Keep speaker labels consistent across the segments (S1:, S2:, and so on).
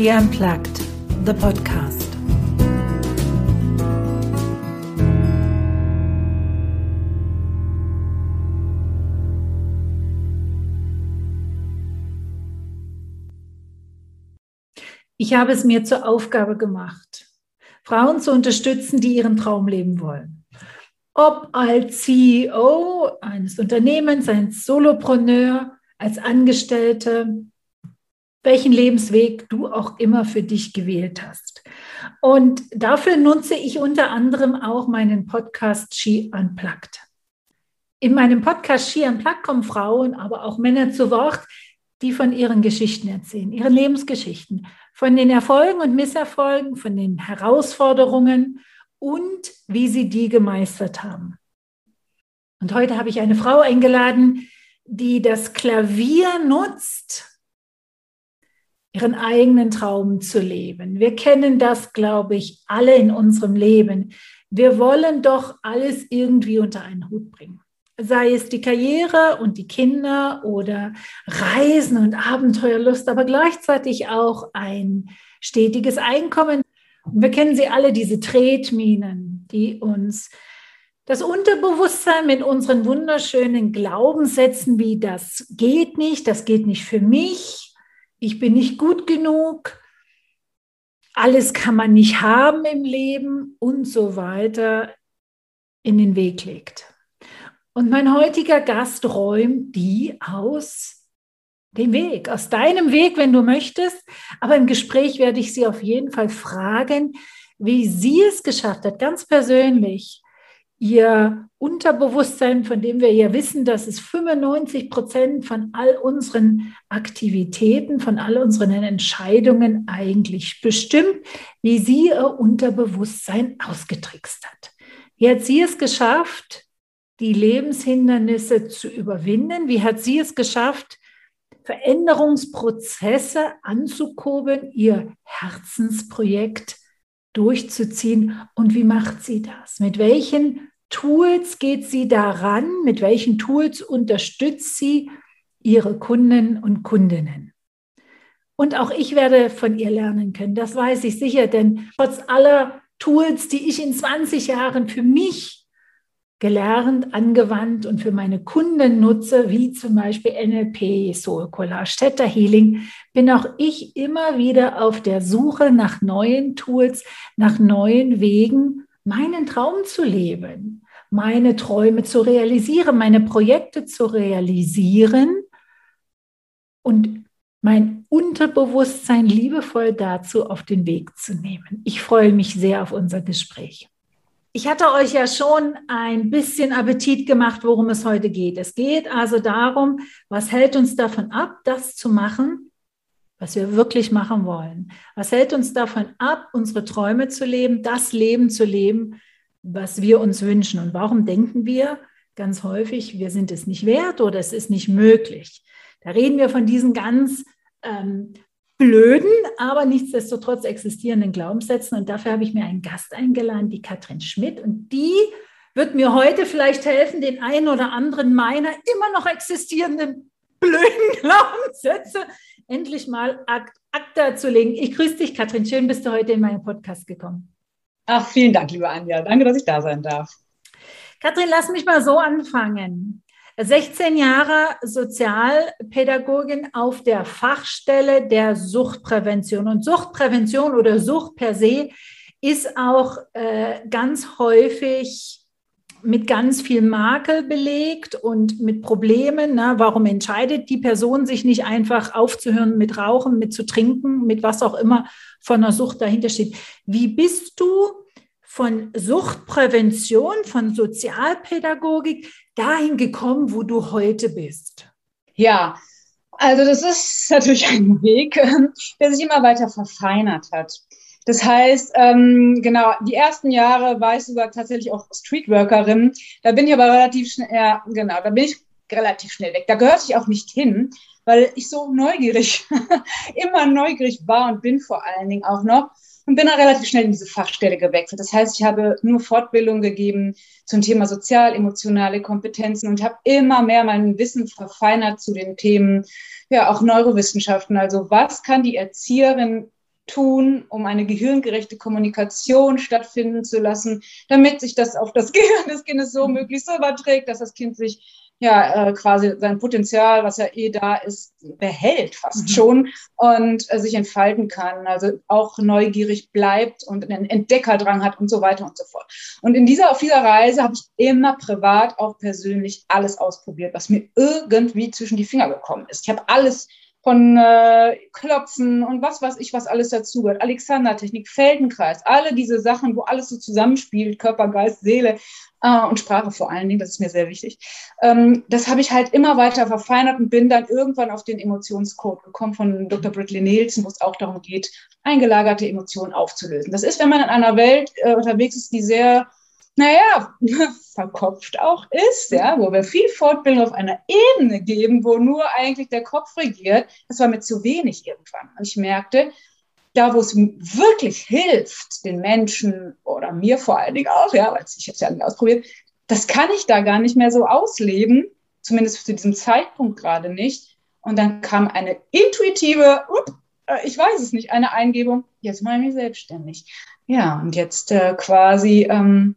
S1: She Unplugged, the podcast. Ich habe es mir zur Aufgabe gemacht, Frauen zu unterstützen, die ihren Traum leben wollen. Ob als CEO eines Unternehmens, als Solopreneur, als Angestellte, welchen Lebensweg du auch immer für dich gewählt hast. Und dafür nutze ich unter anderem auch meinen Podcast She Unplugged. In meinem Podcast She Unplugged kommen Frauen, aber auch Männer zu Wort, die von ihren Geschichten erzählen, ihren Lebensgeschichten, von den Erfolgen und Misserfolgen, von den Herausforderungen und wie sie die gemeistert haben. Und heute habe ich eine Frau eingeladen, die das Klavier nutzt, ihren eigenen Traum zu leben. Wir kennen das, glaube ich, alle in unserem Leben. Wir wollen doch alles irgendwie unter einen Hut bringen. Sei es die Karriere und die Kinder oder Reisen und Abenteuerlust, aber gleichzeitig auch ein stetiges Einkommen. Wir kennen sie alle, diese Tretminen, die uns das Unterbewusstsein mit unseren wunderschönen Glaubenssätzen wie das geht nicht, das geht nicht für mich, ich bin nicht gut genug, alles kann man nicht haben im Leben und so weiter in den Weg legt. Und mein heutiger Gast räumt die aus dem Weg, aus deinem Weg, wenn du möchtest. Aber im Gespräch werde ich sie auf jeden Fall fragen, wie sie es geschafft hat, ganz persönlich, ihr Unterbewusstsein, von dem wir ja wissen, dass es 95 Prozent von all unseren Aktivitäten, von all unseren Entscheidungen eigentlich bestimmt, wie sie ihr Unterbewusstsein ausgetrickst hat. Wie hat sie es geschafft, die Lebenshindernisse zu überwinden? Wie hat sie es geschafft, Veränderungsprozesse anzukurbeln, ihr Herzensprojekt durchzuziehen? Und wie macht sie das? Mit welchen Tools geht sie daran? Mit welchen Tools unterstützt sie ihre Kunden und Kundinnen? Und auch ich werde von ihr lernen können, das weiß ich sicher, denn trotz aller Tools, die ich in 20 Jahren für mich gelernt, angewandt und für meine Kunden nutze, wie zum Beispiel NLP, Soul Collage, Theta Healing, bin auch ich immer wieder auf der Suche nach neuen Tools, nach neuen Wegen, meinen Traum zu leben, meine Träume zu realisieren, meine Projekte zu realisieren und mein Unterbewusstsein liebevoll dazu auf den Weg zu nehmen. Ich freue mich sehr auf unser Gespräch. Ich hatte euch ja schon ein bisschen Appetit gemacht, worum es heute geht. Es geht also darum, was hält uns davon ab, das zu machen, was wir wirklich machen wollen. Was hält uns davon ab, unsere Träume zu leben, das Leben zu leben, was wir uns wünschen? Und warum denken wir ganz häufig, wir sind es nicht wert oder es ist nicht möglich? Da reden wir von diesen ganz ähm, blöden, aber nichtsdestotrotz existierenden Glaubenssätzen. Und dafür habe ich mir einen Gast eingeladen, die Katrin Schmidt. Und die wird mir heute vielleicht helfen, den einen oder anderen meiner immer noch existierenden blöden Glaubenssätze endlich mal Akt, Akta zu legen. Ich grüße dich, Katrin. Schön, bist du heute in meinen Podcast gekommen.
S2: Ach, vielen Dank, liebe Anja. Danke, dass ich da sein darf.
S1: Katrin, lass mich mal so anfangen. 16 Jahre Sozialpädagogin auf der Fachstelle der Suchtprävention. Und Suchtprävention oder Sucht per se ist auch äh, ganz häufig mit ganz viel Makel belegt und mit Problemen. Ne? Warum entscheidet die Person sich nicht einfach aufzuhören mit Rauchen, mit zu trinken, mit was auch immer von der Sucht dahinter steht? Wie bist du von Suchtprävention, von Sozialpädagogik dahin gekommen, wo du heute bist?
S2: Ja, also das ist natürlich ein Weg, der sich immer weiter verfeinert hat. Das heißt, ähm, genau, die ersten Jahre war ich sogar tatsächlich auch Streetworkerin. Da bin ich aber relativ schnell, ja, genau, da bin ich relativ schnell weg. Da gehörte ich auch nicht hin, weil ich so neugierig, immer neugierig war und bin vor allen Dingen auch noch. Und bin dann relativ schnell in diese Fachstelle gewechselt. Das heißt, ich habe nur Fortbildung gegeben zum Thema sozial-emotionale Kompetenzen und habe immer mehr mein Wissen verfeinert zu den Themen, ja, auch Neurowissenschaften. Also was kann die Erzieherin tun, um eine gehirngerechte Kommunikation stattfinden zu lassen, damit sich das auf das Gehirn des Kindes so möglichst so überträgt, dass das Kind sich ja äh, quasi sein Potenzial, was ja eh da ist, behält fast mhm. schon und äh, sich entfalten kann, also auch neugierig bleibt und einen Entdeckerdrang hat und so weiter und so fort. Und in dieser auf dieser Reise habe ich immer privat auch persönlich alles ausprobiert, was mir irgendwie zwischen die Finger gekommen ist. Ich habe alles von äh, Klopfen und was weiß ich, was alles dazugehört. Alexander-Technik, Feldenkreis, alle diese Sachen, wo alles so zusammenspielt, Körper, Geist, Seele äh, und Sprache vor allen Dingen, das ist mir sehr wichtig. Ähm, das habe ich halt immer weiter verfeinert und bin dann irgendwann auf den Emotionscode gekommen von Dr. Bradley Nielsen, wo es auch darum geht, eingelagerte Emotionen aufzulösen. Das ist, wenn man in einer Welt äh, unterwegs ist, die sehr naja, verkopft auch ist, ja, wo wir viel Fortbildung auf einer Ebene geben, wo nur eigentlich der Kopf regiert, das war mir zu wenig irgendwann. Und ich merkte, da, wo es wirklich hilft, den Menschen oder mir vor allen Dingen auch, ja, weil ich es ja nicht ausprobiert, das kann ich da gar nicht mehr so ausleben, zumindest zu diesem Zeitpunkt gerade nicht. Und dann kam eine intuitive, äh, ich weiß es nicht, eine Eingebung, jetzt mache ich mich selbstständig. Ja, und jetzt äh, quasi ähm,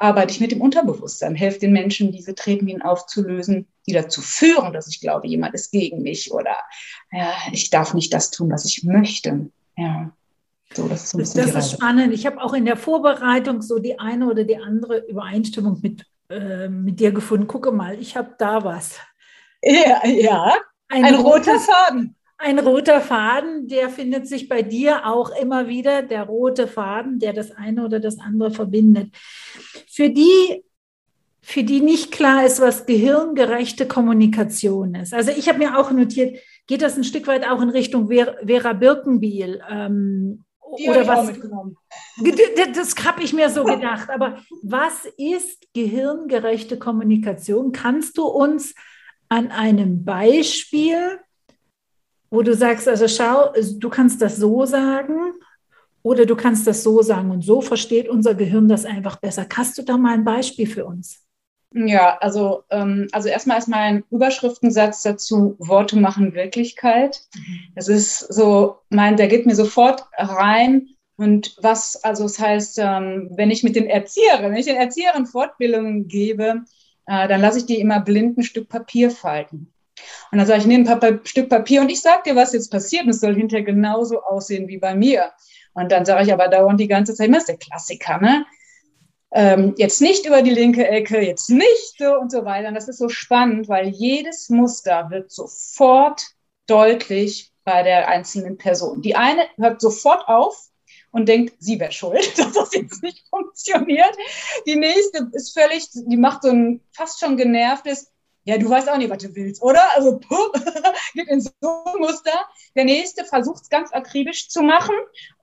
S2: arbeite ich mit dem Unterbewusstsein, helfe den Menschen, diese Tretminen aufzulösen, die dazu führen, dass ich glaube, jemand ist gegen mich oder ja, ich darf nicht das tun, was ich möchte. Ja.
S1: So, das ist, das, ist spannend. Ich habe auch in der Vorbereitung so die eine oder die andere Übereinstimmung mit, äh, mit dir gefunden. Gucke mal, ich habe da was.
S2: Ja, ja. Ein, ein roter Faden.
S1: Ein roter Faden, der findet sich bei dir auch immer wieder, der rote Faden, der das eine oder das andere verbindet. Für die, für die nicht klar ist, was gehirngerechte Kommunikation ist. Also ich habe mir auch notiert, geht das ein Stück weit auch in Richtung Vera, Birkenbiel? Ähm,
S2: oder was?
S1: Das habe ich mir so gedacht. Aber was ist gehirngerechte Kommunikation? Kannst du uns an einem Beispiel wo du sagst, also schau, du kannst das so sagen oder du kannst das so sagen und so versteht unser Gehirn das einfach besser. Hast du da mal ein Beispiel für uns?
S2: Ja, also, ähm, also erstmal ist mein Überschriftensatz dazu, Worte machen Wirklichkeit. Mhm. Das ist so, mein, der geht mir sofort rein. Und was, also das heißt, ähm, wenn ich mit den Erzieherinnen, wenn ich den Erzieherinnen Fortbildungen gebe, äh, dann lasse ich die immer blind ein Stück Papier falten. Und dann sage ich, nehme ein Stück Papier und ich sage dir, was jetzt passiert. Und es soll hinterher genauso aussehen wie bei mir. Und dann sage ich aber dauernd die ganze Zeit, das ist der Klassiker, ne? Ähm, jetzt nicht über die linke Ecke, jetzt nicht so und so weiter. Und das ist so spannend, weil jedes Muster wird sofort deutlich bei der einzelnen Person. Die eine hört sofort auf und denkt, sie wäre schuld, dass das jetzt nicht funktioniert. Die nächste ist völlig, die macht so ein fast schon genervtes, ja, du weißt auch nicht, was du willst, oder? Also, puh, geht in so ein Muster. Der nächste versucht es ganz akribisch zu machen.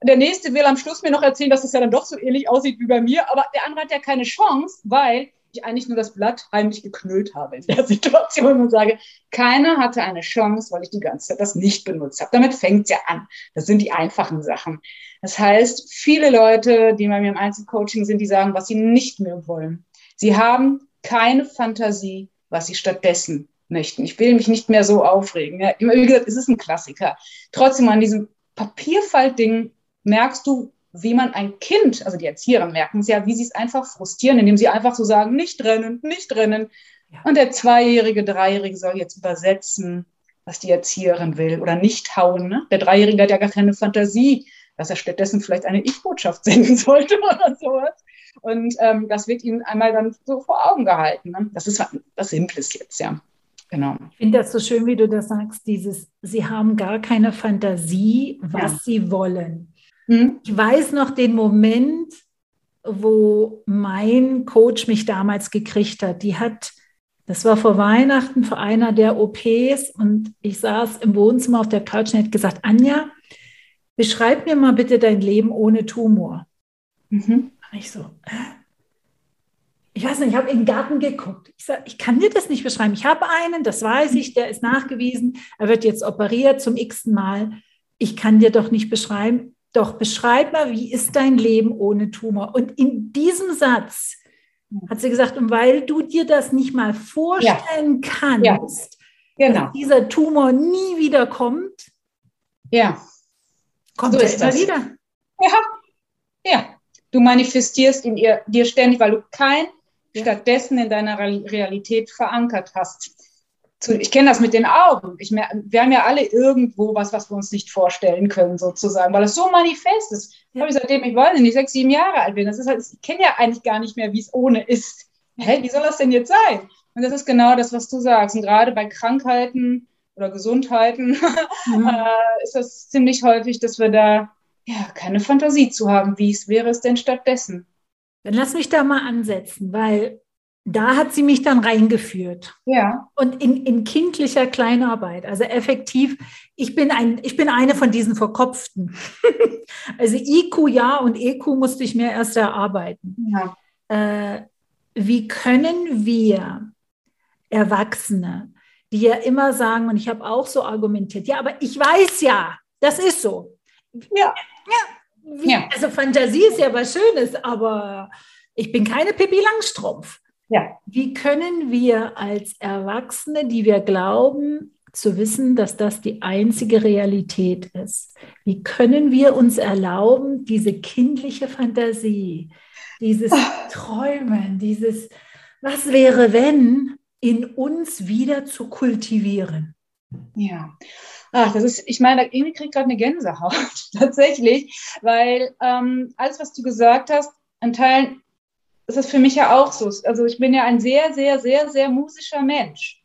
S2: Der nächste will am Schluss mir noch erzählen, dass es ja dann doch so ähnlich aussieht wie bei mir. Aber der andere hat ja keine Chance, weil ich eigentlich nur das Blatt heimlich geknüllt habe in der Situation und sage, keiner hatte eine Chance, weil ich die ganze Zeit das nicht benutzt habe. Damit fängt es ja an. Das sind die einfachen Sachen. Das heißt, viele Leute, die bei mir im Einzelcoaching sind, die sagen, was sie nicht mehr wollen. Sie haben keine Fantasie was sie stattdessen möchten. Ich will mich nicht mehr so aufregen. Ja, wie gesagt, es ist ein Klassiker. Trotzdem an diesem Papierfaltding merkst du, wie man ein Kind, also die Erzieher merken es ja, wie sie es einfach frustrieren, indem sie einfach so sagen, nicht rennen, nicht rennen. Ja. Und der Zweijährige, Dreijährige soll jetzt übersetzen, was die Erzieherin will oder nicht hauen. Ne? Der Dreijährige hat ja gar keine Fantasie, dass er stattdessen vielleicht eine Ich-Botschaft senden sollte oder sowas. Und ähm, das wird ihnen einmal dann so vor Augen gehalten. Ne? Das ist was Simples jetzt, ja. Genau.
S1: Ich finde das so schön, wie du das sagst, dieses, sie haben gar keine Fantasie, was ja. sie wollen. Hm? Ich weiß noch den Moment, wo mein Coach mich damals gekriegt hat. Die hat, das war vor Weihnachten vor einer der OPs und ich saß im Wohnzimmer auf der Couch und hat gesagt, Anja, beschreib mir mal bitte dein Leben ohne Tumor. Mhm. Ich so, ich weiß nicht, ich habe in den Garten geguckt. Ich sage, ich kann dir das nicht beschreiben. Ich habe einen, das weiß ich, der ist nachgewiesen. Er wird jetzt operiert zum x-ten Mal. Ich kann dir doch nicht beschreiben. Doch beschreib mal, wie ist dein Leben ohne Tumor? Und in diesem Satz hat sie gesagt, und weil du dir das nicht mal vorstellen ja. kannst, ja. Genau. dass dieser Tumor nie wieder kommt,
S2: ja
S1: Kommt so ist das wieder.
S2: Ja, ja. Du manifestierst in ihr, dir ständig, weil du kein stattdessen in deiner Realität verankert hast. Ich kenne das mit den Augen. Ich, wir haben ja alle irgendwo was, was wir uns nicht vorstellen können, sozusagen, weil es so manifest ist. Ja. Habe ich seitdem, ich weiß nicht, sechs, sieben Jahre alt bin. Das ist halt, ich kenne ja eigentlich gar nicht mehr, wie es ohne ist. Hä, wie soll das denn jetzt sein? Und das ist genau das, was du sagst. Und gerade bei Krankheiten oder Gesundheiten mhm. äh, ist das ziemlich häufig, dass wir da ja keine Fantasie zu haben, wie es wäre es denn stattdessen.
S1: Dann lass mich da mal ansetzen, weil da hat sie mich dann reingeführt.
S2: Ja.
S1: Und in, in kindlicher Kleinarbeit. Also effektiv, ich bin, ein, ich bin eine von diesen Verkopften. also IQ ja und EQ musste ich mir erst erarbeiten. Ja. Äh, wie können wir Erwachsene, die ja immer sagen, und ich habe auch so argumentiert, ja, aber ich weiß ja, das ist so.
S2: Ja.
S1: ja. Wie, ja. Also Fantasie ist ja was Schönes, aber ich bin keine Pippi Langstrumpf.
S2: Ja.
S1: Wie können wir als Erwachsene, die wir glauben, zu wissen, dass das die einzige Realität ist, wie können wir uns erlauben, diese kindliche Fantasie, dieses Ach. Träumen, dieses Was wäre wenn, in uns wieder zu kultivieren.
S2: Ja. Ach, das ist, ich meine, irgendwie kriegt gerade eine Gänsehaut, tatsächlich, weil ähm, alles, was du gesagt hast, an Teilen ist es für mich ja auch so. Also ich bin ja ein sehr, sehr, sehr, sehr musischer Mensch.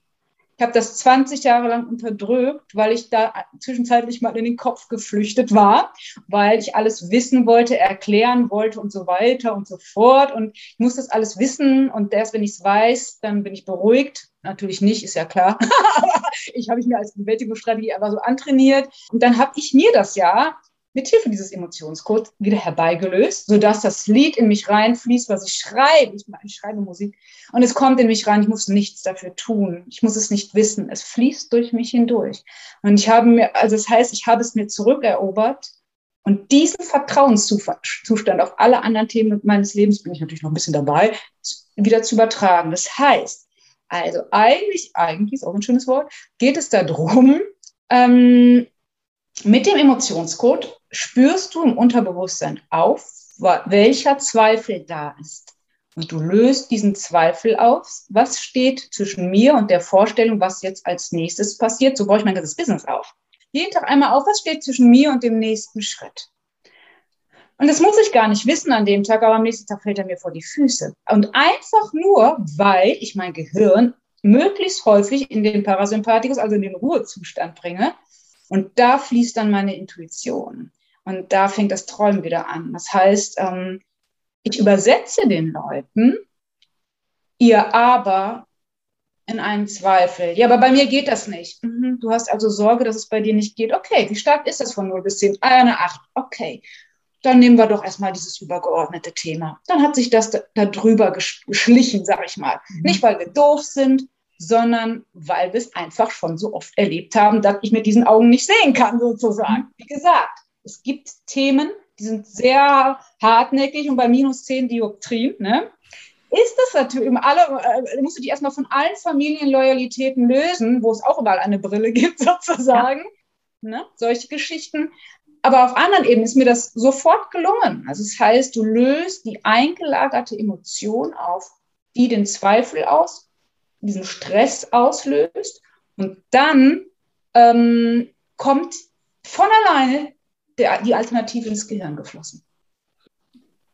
S2: Ich habe das 20 Jahre lang unterdrückt, weil ich da zwischenzeitlich mal in den Kopf geflüchtet war, weil ich alles wissen wollte, erklären wollte und so weiter und so fort. Und ich muss das alles wissen und erst wenn ich es weiß, dann bin ich beruhigt. Natürlich nicht, ist ja klar. ich habe ich mir als Bewältigungsstrategie aber so antrainiert. Und dann habe ich mir das ja mit Hilfe dieses Emotionscodes wieder herbeigelöst, sodass das Lied in mich reinfließt, was ich schreibe. Ich, ich, schreibe Musik und es kommt in mich rein. Ich muss nichts dafür tun. Ich muss es nicht wissen. Es fließt durch mich hindurch. Und ich habe mir, also das heißt, ich habe es mir zurückerobert. Und diesen Vertrauenszustand auf alle anderen Themen meines Lebens bin ich natürlich noch ein bisschen dabei, wieder zu übertragen. Das heißt, also eigentlich, eigentlich ist auch ein schönes Wort, geht es darum, ähm, mit dem Emotionscode spürst du im Unterbewusstsein auf, welcher Zweifel da ist. Und du löst diesen Zweifel auf. Was steht zwischen mir und der Vorstellung, was jetzt als nächstes passiert? So baue ich mein ganzes Business auf. Jeden Tag einmal auf, was steht zwischen mir und dem nächsten Schritt? Und das muss ich gar nicht wissen an dem Tag, aber am nächsten Tag fällt er mir vor die Füße. Und einfach nur, weil ich mein Gehirn möglichst häufig in den Parasympathikus, also in den Ruhezustand bringe. Und da fließt dann meine Intuition. Und da fängt das Träumen wieder an. Das heißt, ähm, ich übersetze den Leuten ihr Aber in einen Zweifel. Ja, aber bei mir geht das nicht. Mhm, du hast also Sorge, dass es bei dir nicht geht. Okay, wie stark ist das von 0 bis 10? Ah, eine 8. Okay. Dann nehmen wir doch erstmal dieses übergeordnete Thema. Dann hat sich das da, da drüber geschlichen, sag ich mal. Mhm. Nicht, weil wir doof sind, sondern weil wir es einfach schon so oft erlebt haben, dass ich mit diesen Augen nicht sehen kann, sozusagen. Mhm. Wie gesagt, es gibt Themen, die sind sehr hartnäckig und bei minus 10 Dioptrien, ne? Ist das natürlich, alle, äh, musst du dich erstmal von allen Familienloyalitäten lösen, wo es auch überall eine Brille gibt, sozusagen. Ja. Ne? Solche Geschichten. Aber auf anderen Ebenen ist mir das sofort gelungen. Also das heißt, du löst die eingelagerte Emotion auf, die den Zweifel aus, diesen Stress auslöst. Und dann ähm, kommt von alleine der, die Alternative ins Gehirn geflossen.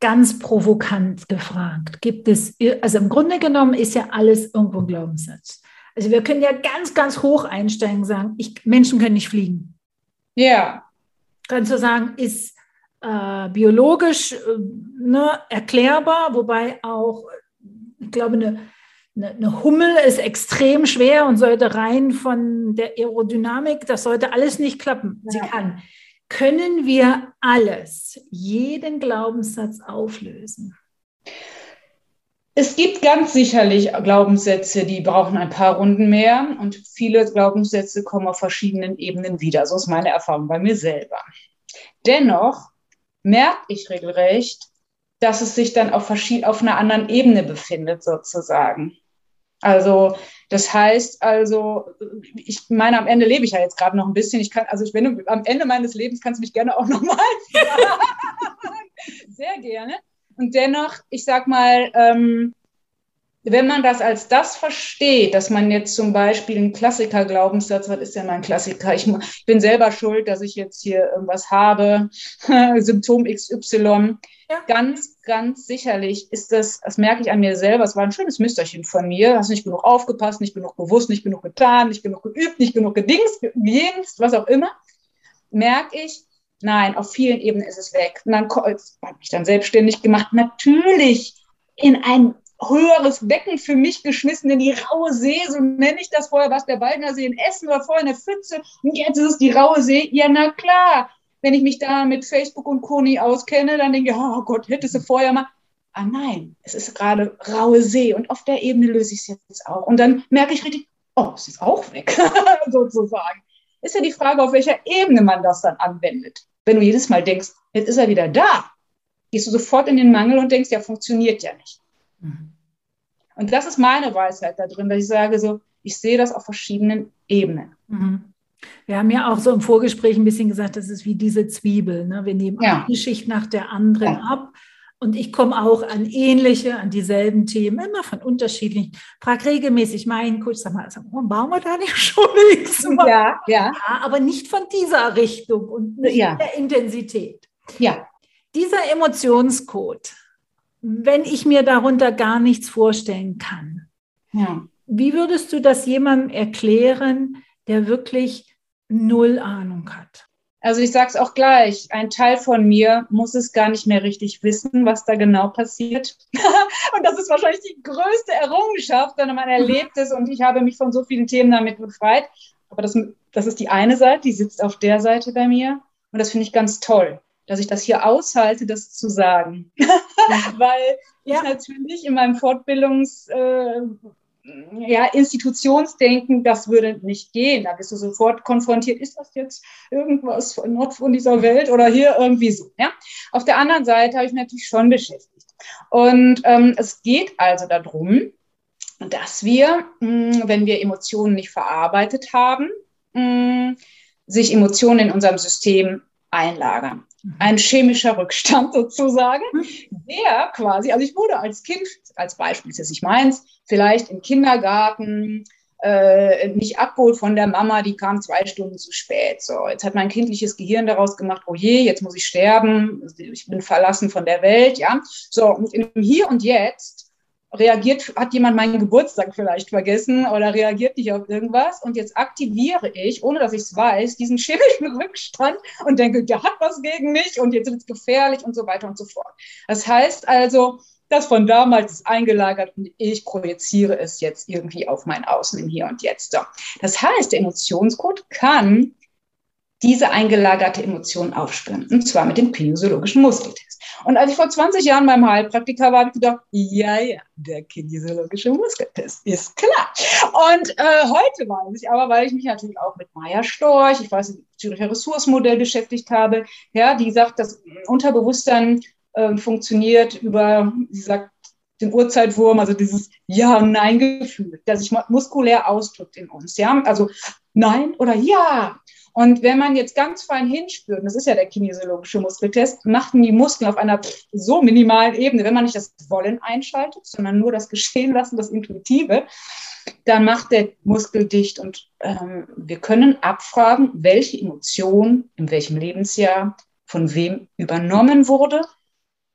S1: Ganz provokant gefragt, gibt es, also im Grunde genommen ist ja alles irgendwo ein Glaubenssatz. Also wir können ja ganz, ganz hoch einsteigen und sagen, ich, Menschen können nicht fliegen.
S2: Ja.
S1: Kannst du sagen, ist äh, biologisch äh, ne, erklärbar, wobei auch, ich glaube, eine eine Hummel ist extrem schwer und sollte rein von der Aerodynamik, das sollte alles nicht klappen. Sie kann. Können wir alles, jeden Glaubenssatz auflösen?
S2: Es gibt ganz sicherlich Glaubenssätze, die brauchen ein paar Runden mehr und viele Glaubenssätze kommen auf verschiedenen Ebenen wieder. So ist meine Erfahrung bei mir selber. Dennoch merke ich regelrecht, dass es sich dann auf, auf einer anderen Ebene befindet, sozusagen. Also das heißt also, ich meine, am Ende lebe ich ja jetzt gerade noch ein bisschen. Ich kann, also wenn du am Ende meines Lebens kannst du mich gerne auch nochmal Sehr gerne. Und dennoch, ich sag mal, ähm, wenn man das als das versteht, dass man jetzt zum Beispiel einen Klassiker-Glaubenssatz, was ist denn mein Klassiker? Ich, bin selber schuld, dass ich jetzt hier irgendwas habe, Symptom XY. Ja. Ganz, ganz sicherlich ist das, das merke ich an mir selber, es war ein schönes Müsterchen von mir, hast nicht genug aufgepasst, nicht genug bewusst, nicht genug getan, nicht genug geübt, nicht genug gedingst, gedienst, was auch immer, merke ich, nein, auf vielen Ebenen ist es weg. Und dann habe ich mich dann selbstständig gemacht, natürlich in ein höheres Becken für mich geschmissen, in die raue See, so nenne ich das vorher, was der Waldner See in Essen war, vorher eine Pfütze und jetzt ist es die raue See. Ja, na klar, wenn ich mich da mit Facebook und Koni auskenne, dann denke ich, oh Gott, hättest du vorher mal. Ah nein, es ist gerade raue See und auf der Ebene löse ich es jetzt auch. Und dann merke ich richtig, oh, es ist auch weg, sozusagen. Ist ja die Frage, auf welcher Ebene man das dann anwendet. Wenn du jedes Mal denkst, jetzt ist er wieder da, gehst du sofort in den Mangel und denkst, ja, funktioniert ja nicht. Mhm. Und das ist meine Weisheit da drin, dass ich sage, so, ich sehe das auf verschiedenen Ebenen. Mhm.
S1: Wir haben ja auch so im Vorgespräch ein bisschen gesagt, das ist wie diese Zwiebel. Ne? Wir nehmen ja. eine Schicht nach der anderen ja. ab. Und ich komme auch an ähnliche, an dieselben Themen, immer von unterschiedlichen. Frag regelmäßig meinen Coach, sag mal, sag mal bauen wir da nicht schon nichts? Ja, ja. Aber nicht von dieser Richtung und nicht ja. der Intensität.
S2: Ja.
S1: Dieser Emotionscode, wenn ich mir darunter gar nichts vorstellen kann, ja. wie würdest du das jemandem erklären, der wirklich null Ahnung hat?
S2: Also ich sage es auch gleich, ein Teil von mir muss es gar nicht mehr richtig wissen, was da genau passiert. und das ist wahrscheinlich die größte Errungenschaft, wenn man erlebt es und ich habe mich von so vielen Themen damit befreit. Aber das, das ist die eine Seite, die sitzt auf der Seite bei mir und das finde ich ganz toll, dass ich das hier aushalte, das zu sagen. Weil ja. ich natürlich in meinem Fortbildungs... Äh, ja, Institutionsdenken, das würde nicht gehen. Da bist du sofort konfrontiert, ist das jetzt irgendwas von, not von dieser Welt oder hier irgendwie so. Ja? Auf der anderen Seite habe ich mich natürlich schon beschäftigt. Und ähm, es geht also darum, dass wir, mh, hm, wenn wir Emotionen nicht verarbeitet haben, mh, hm, sich Emotionen in unserem System einlagern. Mhm. Ein chemischer Rückstand sozusagen, mhm. der quasi, also ich wurde als Kind, als Beispiel ist jetzt nicht meins, vielleicht im Kindergarten äh, nicht abgeholt von der Mama, die kam zwei Stunden zu spät. So, jetzt hat mein kindliches Gehirn daraus gemacht, oh je, jetzt muss ich sterben, ich bin verlassen von der Welt, ja. So, und im Hier und Jetzt reagiert, hat jemand meinen Geburtstag vielleicht vergessen oder reagiert nicht auf irgendwas und jetzt aktiviere ich, ohne dass ich es weiß, diesen chemischen Rückstand und denke, der hat was gegen mich und jetzt wird es gefährlich und so weiter und so fort. Das heißt also, das von damals ist eingelagert und ich projiziere es jetzt irgendwie auf mein Außen im Hier und Jetzt. Das heißt, der Emotionscode kann diese eingelagerte Emotion aufspüren. Und zwar mit dem kinesiologischen Muskeltest. Und als ich vor 20 Jahren beim Heilpraktiker war, habe ich gedacht, ja, ja, der kinesiologische Muskeltest ist klar. Und äh, heute weiß ich aber, weil ich mich natürlich auch mit Maya Storch, ich weiß, Züricher Ressourcenmodell beschäftigt habe, ja, die sagt, das Unterbewusstsein äh, funktioniert über, sie sagt, den Urzeitwurm, also dieses Ja- und Nein-Gefühl, das sich muskulär ausdrückt in uns. Ja, also Nein oder Ja. Und wenn man jetzt ganz fein hinspürt, das ist ja der kinesiologische Muskeltest, machten die Muskeln auf einer so minimalen Ebene, wenn man nicht das Wollen einschaltet, sondern nur das Geschehen lassen, das Intuitive, dann macht der Muskel dicht und ähm, wir können abfragen, welche Emotion in welchem Lebensjahr von wem übernommen wurde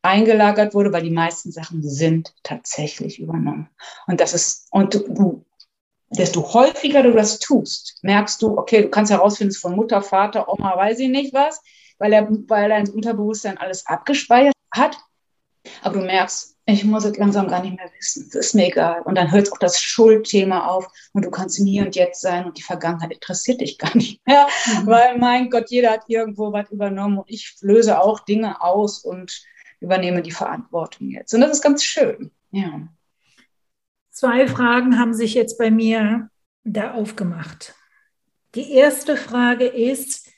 S2: eingelagert wurde, weil die meisten Sachen sind tatsächlich übernommen. Und das ist, und du, desto häufiger du das tust, merkst du, okay, du kannst herausfinden, es ist von Mutter, Vater, Oma, weiß ich nicht was, weil, er, weil dein Unterbewusstsein alles abgespeichert hat. Aber du merkst, ich muss es langsam gar nicht mehr wissen. Das ist mir egal. Und dann hört auch das Schuldthema auf und du kannst im Hier und Jetzt sein und die Vergangenheit interessiert dich gar nicht mehr. Mhm. Weil, mein Gott, jeder hat irgendwo was übernommen und ich löse auch Dinge aus und übernehme die Verantwortung jetzt. Und das ist ganz schön. Ja.
S1: Zwei Fragen haben sich jetzt bei mir da aufgemacht. Die erste Frage ist,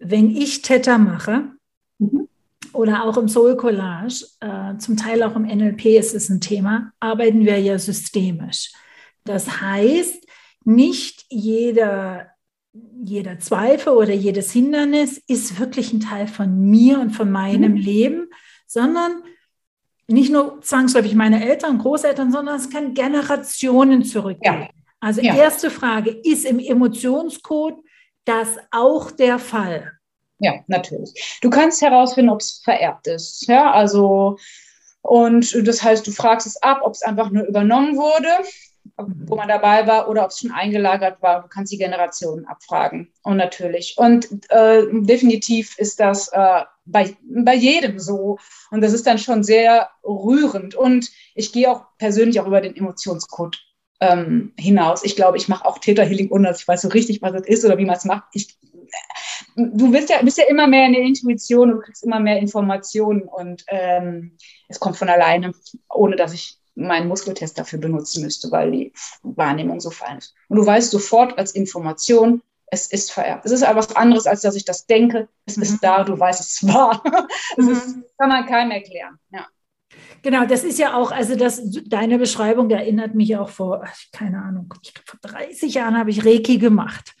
S1: wenn ich Theta mache, mhm. oder auch im Soul Collage, äh, zum Teil auch im NLP ist es ein Thema, arbeiten wir ja systemisch. Das heißt, nicht jeder, jeder Zweifel oder jedes Hindernis ist wirklich ein Teil von mir und von meinem mhm. Leben, sondern nicht nur zwangsläufig meine Eltern, Großeltern, sondern es kann Generationen zurückgehen. Ja. Also ja. erste Frage, ist im Emotionscode das auch der Fall?
S2: Ja, natürlich. Du kannst herausfinden, ob es vererbt ist. Ja, also, und das heißt, du fragst es ab, ob es einfach nur übernommen wurde, wo man dabei war, oder ob es schon eingelagert war. Du kannst die Generationen abfragen. Und natürlich. Und äh, definitiv ist das äh, bei, bei jedem so. Und das ist dann schon sehr rührend. Und ich gehe auch persönlich auch über den Emotionscode ähm, hinaus. Ich glaube, ich mache auch Täterhealing, ohne dass ich weiß so richtig, was das ist oder wie man es macht. Ich, du bist ja, bist ja immer mehr in der Intuition und kriegst immer mehr Informationen und ähm, es kommt von alleine, ohne dass ich meinen Muskeltest dafür benutzen müsste, weil die Wahrnehmung so fein ist. Und du weißt sofort als Information, es ist vererbt. Es ist aber was anderes, als dass ich das denke. Es mhm. ist da, du weißt, es war. Das mhm. ist, kann man keinem erklären. Ja.
S1: Genau, das ist ja auch, also das, deine Beschreibung erinnert mich auch vor, keine Ahnung, ich glaube, vor 30 Jahren habe ich Reiki gemacht.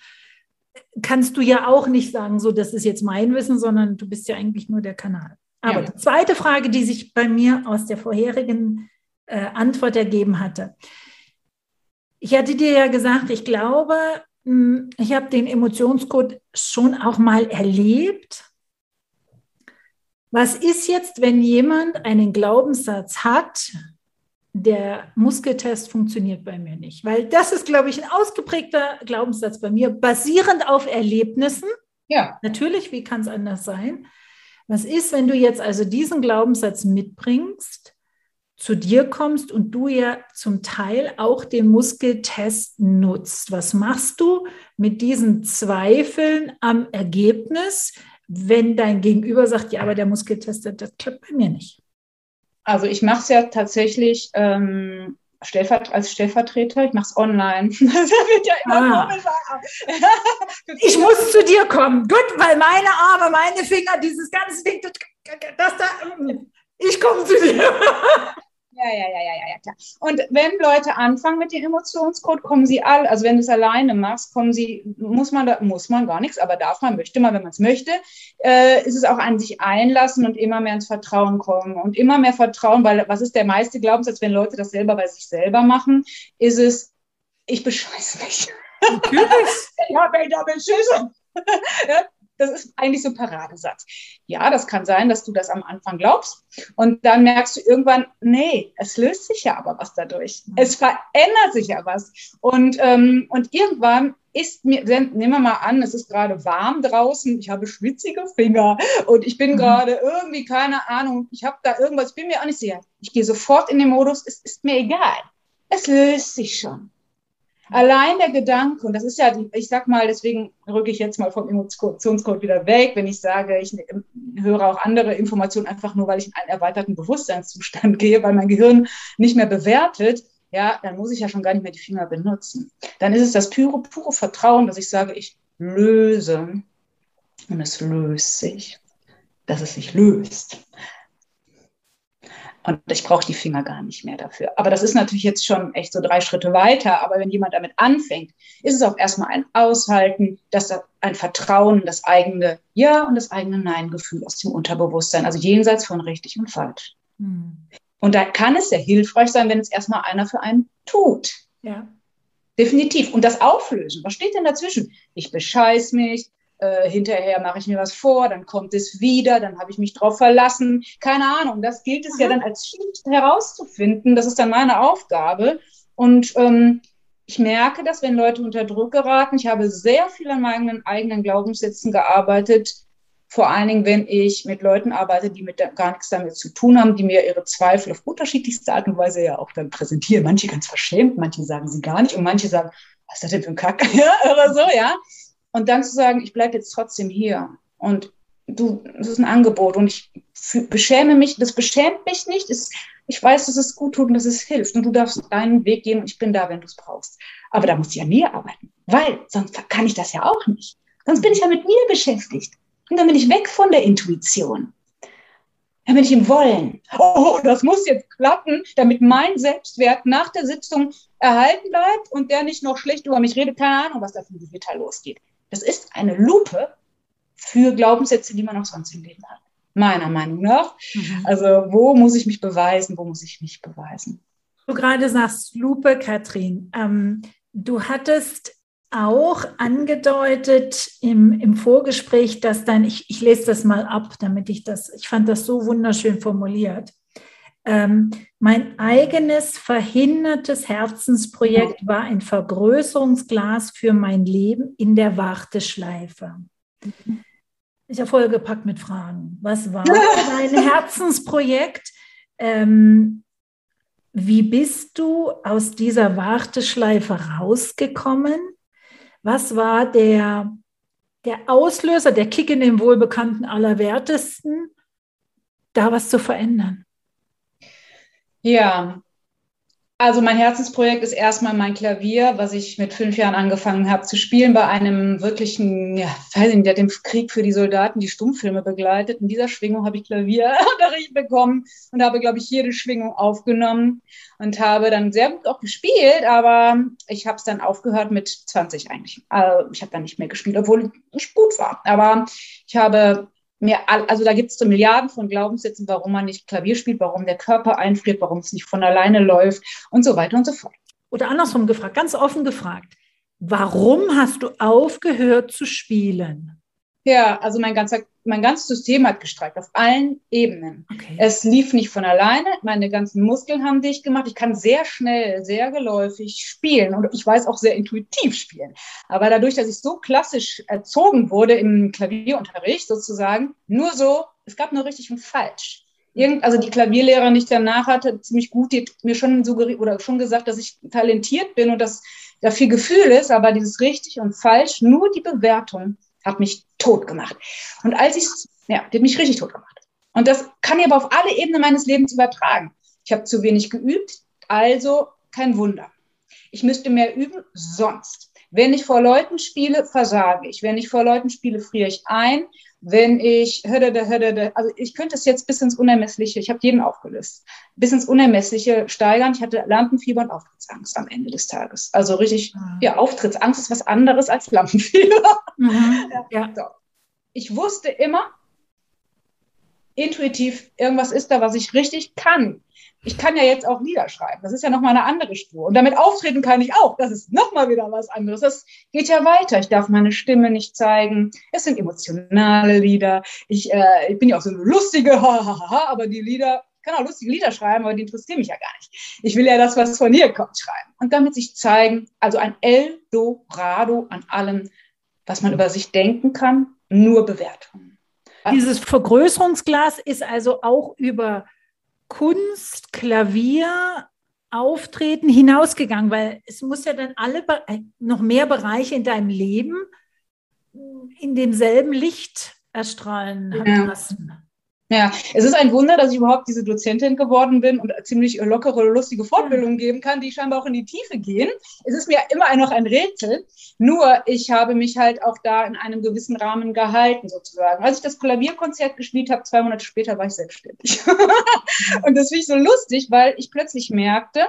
S1: Kannst du ja auch nicht sagen, so, das ist jetzt mein Wissen, sondern du bist ja eigentlich nur der Kanal. Aber ja. die zweite Frage, die sich bei mir aus der vorherigen äh, Antwort ergeben hatte. Ich hatte dir ja gesagt, ich glaube, hm, ich habe den Emotionscode schon auch mal erlebt was ist jetzt, wenn jemand einen Glaubenssatz hat, der Muskeltest funktioniert bei mir nicht? Weil das ist, glaube ich, ein ausgeprägter Glaubenssatz bei mir, basierend auf Erlebnissen. Ja. Natürlich, wie kann es anders sein? Was ist, wenn du jetzt also diesen Glaubenssatz mitbringst, zu dir kommst und du ja zum Teil auch den Muskeltest nutzt? Was machst du mit diesen Zweifeln am Ergebnis? wenn dein Gegenüber sagt, ja, aber der Muskeltest, das klappt bei mir nicht?
S2: Also ich mache es ja tatsächlich ähm, Stellvert als Stellvertreter, ich mache es online. das wird
S1: ja immer ah. ich muss zu dir kommen. Gut, weil meine Arme, meine Finger, dieses ganze Ding, das, das da, ich komme zu dir.
S2: Ja, ja, ja, ja, ja, klar. Und wenn Leute anfangen mit dem Emotionscode, kommen sie alle, also wenn du es alleine machst, kommen sie, muss man da, muss man gar nichts, aber darf man, möchte man, wenn man es möchte, äh, ist es auch an sich einlassen und immer mehr ins Vertrauen kommen und immer mehr Vertrauen, weil was ist der meiste Glaubenssatz, wenn Leute das selber bei sich selber machen, ist es, ich bescheiße mich. Natürlich. ich habe mich da beschissen. das ist eigentlich so ein Paradesatz. Ja, das kann sein, dass du das am Anfang glaubst und dann merkst du irgendwann, nee, es löst sich ja aber was dadurch. Mhm. Es verändert sich ja was. Und, ähm, und irgendwann ist mir, nehmen wir mal an, es ist gerade warm draußen, ich habe schwitzige Finger und ich bin mhm. gerade irgendwie, keine Ahnung, ich habe da irgendwas, ich bin mir auch nicht sicher. Ich gehe sofort in den Modus, es ist mir egal. Es löst sich schon. Allein der Gedanke, und das ist ja, ich sag mal, deswegen rücke ich jetzt mal vom Emotionscode wieder weg, wenn ich sage, ich höre auch andere Informationen einfach nur, weil ich in einen erweiterten Bewusstseinszustand gehe, weil mein Gehirn nicht mehr bewertet, ja, dann muss ich ja schon gar nicht mehr die Finger benutzen. Dann ist es das pure, pure Vertrauen, dass ich sage, ich löse und es löst sich, dass es sich löst. Und ich brauche die Finger gar nicht mehr dafür. Aber das ist natürlich jetzt schon echt so drei Schritte weiter. Aber wenn jemand damit anfängt, ist es auch erstmal ein Aushalten, dass ein Vertrauen, das eigene Ja und das eigene Nein-Gefühl aus dem Unterbewusstsein, also jenseits von richtig und falsch. Hm. Und da kann es sehr hilfreich sein, wenn es erstmal einer für einen tut. Ja. Definitiv. Und das Auflösen. Was steht denn dazwischen? Ich bescheiß mich, äh, hinterher mache ich mir was vor, dann kommt es wieder, dann habe ich mich drauf verlassen. Keine Ahnung, das gilt es Aha. ja dann als Schicht herauszufinden. Das ist dann meine Aufgabe. Und ähm, ich merke, dass wenn Leute unter Druck geraten, ich habe sehr viel an meinen eigenen Glaubenssätzen gearbeitet, vor allen Dingen, wenn ich mit Leuten arbeite, die mit gar nichts damit zu tun haben, die mir ihre Zweifel auf unterschiedlichste Art und Weise ja auch dann präsentieren. Manche ganz verschämt, manche sagen sie gar nicht und manche sagen, was ist das denn für ein Kack? oder so, ja. Und dann zu sagen, ich bleibe jetzt trotzdem hier. Und du, das ist ein Angebot und ich beschäme mich, das beschämt mich nicht. Es, ich weiß, dass es gut tut und dass es hilft. Und du darfst deinen Weg gehen und ich bin da, wenn du es brauchst. Aber da muss ich an mir arbeiten, weil sonst kann ich das ja auch nicht. Sonst bin ich ja mit mir beschäftigt. Und dann bin ich weg von der Intuition. dann bin ich im Wollen. Oh, das muss jetzt klappen, damit mein Selbstwert nach der Sitzung erhalten bleibt und der nicht noch schlecht über mich redet. Keine Ahnung, was da für ein Gewitter losgeht. Das ist eine Lupe für Glaubenssätze, die man auch sonst im Leben hat. Meiner Meinung nach. Mhm. Also, wo muss ich mich beweisen? Wo muss ich mich beweisen?
S1: Du gerade sagst Lupe, Katrin. Ähm, du hattest auch angedeutet im, im Vorgespräch, dass dann, ich, ich lese das mal ab, damit ich das, ich fand das so wunderschön formuliert. Ähm, mein eigenes verhindertes Herzensprojekt war ein Vergrößerungsglas für mein Leben in der Warteschleife. Ich habe vollgepackt mit Fragen. Was war dein Herzensprojekt? Ähm, wie bist du aus dieser Warteschleife rausgekommen? Was war der, der Auslöser, der Kick in den wohlbekannten Allerwertesten, da was zu verändern?
S2: Ja, also mein Herzensprojekt ist erstmal mein Klavier, was ich mit fünf Jahren angefangen habe zu spielen bei einem wirklichen, ja, weiß nicht, der den Krieg für die Soldaten die Stummfilme begleitet. In dieser Schwingung habe ich Klavierunterricht bekommen und habe, glaube ich, jede Schwingung aufgenommen und habe dann sehr gut auch gespielt, aber ich habe es dann aufgehört mit 20 eigentlich. Also ich habe dann nicht mehr gespielt, obwohl ich gut war. Aber ich habe mehr, also da gibt es so Milliarden von Glaubenssätzen, warum man nicht Klavier spielt, warum der Körper einfriert, warum es nicht von alleine läuft und so weiter und so fort.
S1: Oder andersrum gefragt, ganz offen gefragt, warum hast du aufgehört zu spielen?
S2: Ja, also mein ganzer, mein ganzes System hat gestreikt auf allen Ebenen. Okay. Es lief nicht von alleine. Meine ganzen Muskeln haben dicht gemacht. Ich kann sehr schnell, sehr geläufig spielen und ich weiß auch sehr intuitiv spielen. Aber dadurch, dass ich so klassisch erzogen wurde im Klavierunterricht sozusagen, nur so, es gab nur richtig und falsch. Irgend, also die Klavierlehrerin, die ich danach hatte, ziemlich gut, die hat mir schon suggeriert oder schon gesagt, dass ich talentiert bin und dass da viel Gefühl ist, aber dieses richtig und falsch, nur die Bewertung hat mich tot gemacht. Und als ich, ja, die hat mich richtig tot gemacht. Und das kann ich aber auf alle Ebenen meines Lebens übertragen. Ich habe zu wenig geübt, also kein Wunder. Ich müsste mehr üben, sonst. Wenn ich vor Leuten spiele, versage ich. Wenn ich vor Leuten spiele, friere ich ein wenn ich, also ich könnte es jetzt bis ins Unermessliche, ich habe jeden aufgelöst, bis ins Unermessliche steigern. Ich hatte Lampenfieber und Auftrittsangst am Ende des Tages. Also richtig, mhm. ja, Auftrittsangst ist was anderes als Lampenfieber. Mhm. Ja. So. Ich wusste immer, intuitiv, irgendwas ist da, was ich richtig kann ich kann ja jetzt auch Lieder schreiben. Das ist ja nochmal eine andere Spur. Und damit auftreten kann ich auch. Das ist nochmal wieder was anderes. Das geht ja weiter. Ich darf meine Stimme nicht zeigen. Es sind emotionale Lieder. Ich, äh, ich bin ja auch so eine lustige, aber die Lieder, ich kann auch lustige Lieder schreiben, aber die interessieren mich ja gar nicht. Ich will ja das, was von hier kommt, schreiben. Und damit sich zeigen, also ein Eldorado an allem, was man über sich denken kann, nur Bewertungen.
S1: Dieses Vergrößerungsglas ist also auch über Kunst, Klavier, Auftreten hinausgegangen, weil es muss ja dann alle äh, noch mehr Bereiche in deinem Leben in demselben Licht erstrahlen ja. lassen.
S2: Ja, es ist ein Wunder, dass ich überhaupt diese Dozentin geworden bin und ziemlich lockere, lustige Fortbildungen geben kann, die scheinbar auch in die Tiefe gehen. Es ist mir immer noch ein Rätsel. Nur ich habe mich halt auch da in einem gewissen Rahmen gehalten, sozusagen. Als ich das Klavierkonzert gespielt habe, zwei Monate später war ich selbstständig. und das finde ich so lustig, weil ich plötzlich merkte,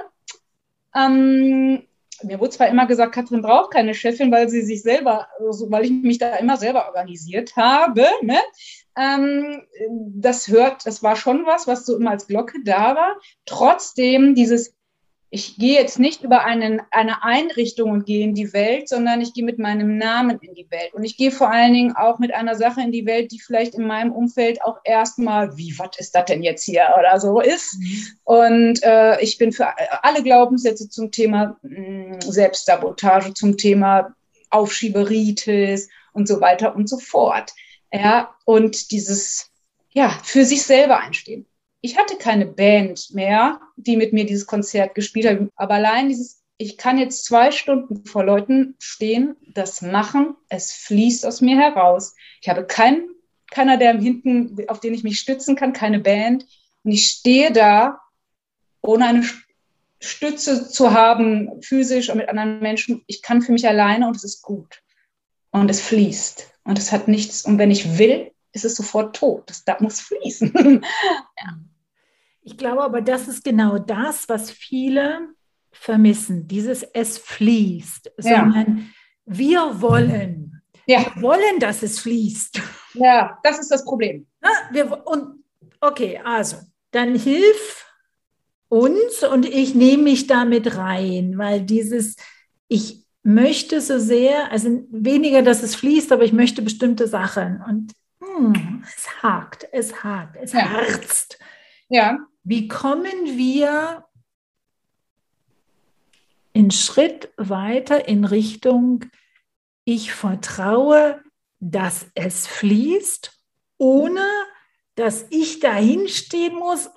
S2: ähm, mir wurde zwar immer gesagt, Katrin braucht keine Chefin, weil sie sich selber, also weil ich mich da immer selber organisiert habe. Ne? Ähm, das hört, das war schon was, was so immer als Glocke da war. Trotzdem dieses, ich gehe jetzt nicht über einen, eine Einrichtung und gehe in die Welt, sondern ich gehe mit meinem Namen in die Welt. Und ich gehe vor allen Dingen auch mit einer Sache in die Welt, die vielleicht in meinem Umfeld auch erstmal, wie, was ist das denn jetzt hier oder so ist. Und äh, ich bin für alle Glaubenssätze zum Thema mh, mm, Selbstsabotage, zum Thema Aufschieberitis und so weiter und so fort. Ja, und dieses, ja, für sich selber einstehen. Ich hatte keine Band mehr, die mit mir dieses Konzert gespielt hat, aber allein dieses, ich kann jetzt zwei Stunden vor Leuten stehen, das machen, es fließt aus mir heraus. Ich habe keinen, keiner, der hinten, auf den ich mich stützen kann, keine Band. Und ich stehe da, ohne eine Stütze zu haben, physisch und mit anderen Menschen. Ich kann für mich alleine und es ist gut. Und es fließt. Und es hat nichts, und wenn ich will, ist es sofort tot. Das, das muss fließen.
S1: ja. Ich glaube aber, das ist genau das, was viele vermissen. Dieses Es fließt, sondern wir wollen. Ja. Wir wollen, dass es fließt.
S2: Ja, das ist das Problem.
S1: Ja, wir, und okay, also, dann hilf uns und ich nehme mich damit rein, weil dieses, ich möchte so sehr, also weniger, dass es fließt, aber ich möchte bestimmte Sachen und hm, es hakt, es hakt, es ja. harzt. Ja. Wie kommen wir in Schritt weiter in Richtung, ich vertraue, dass es fließt, ohne dass ich dahin stehen muss,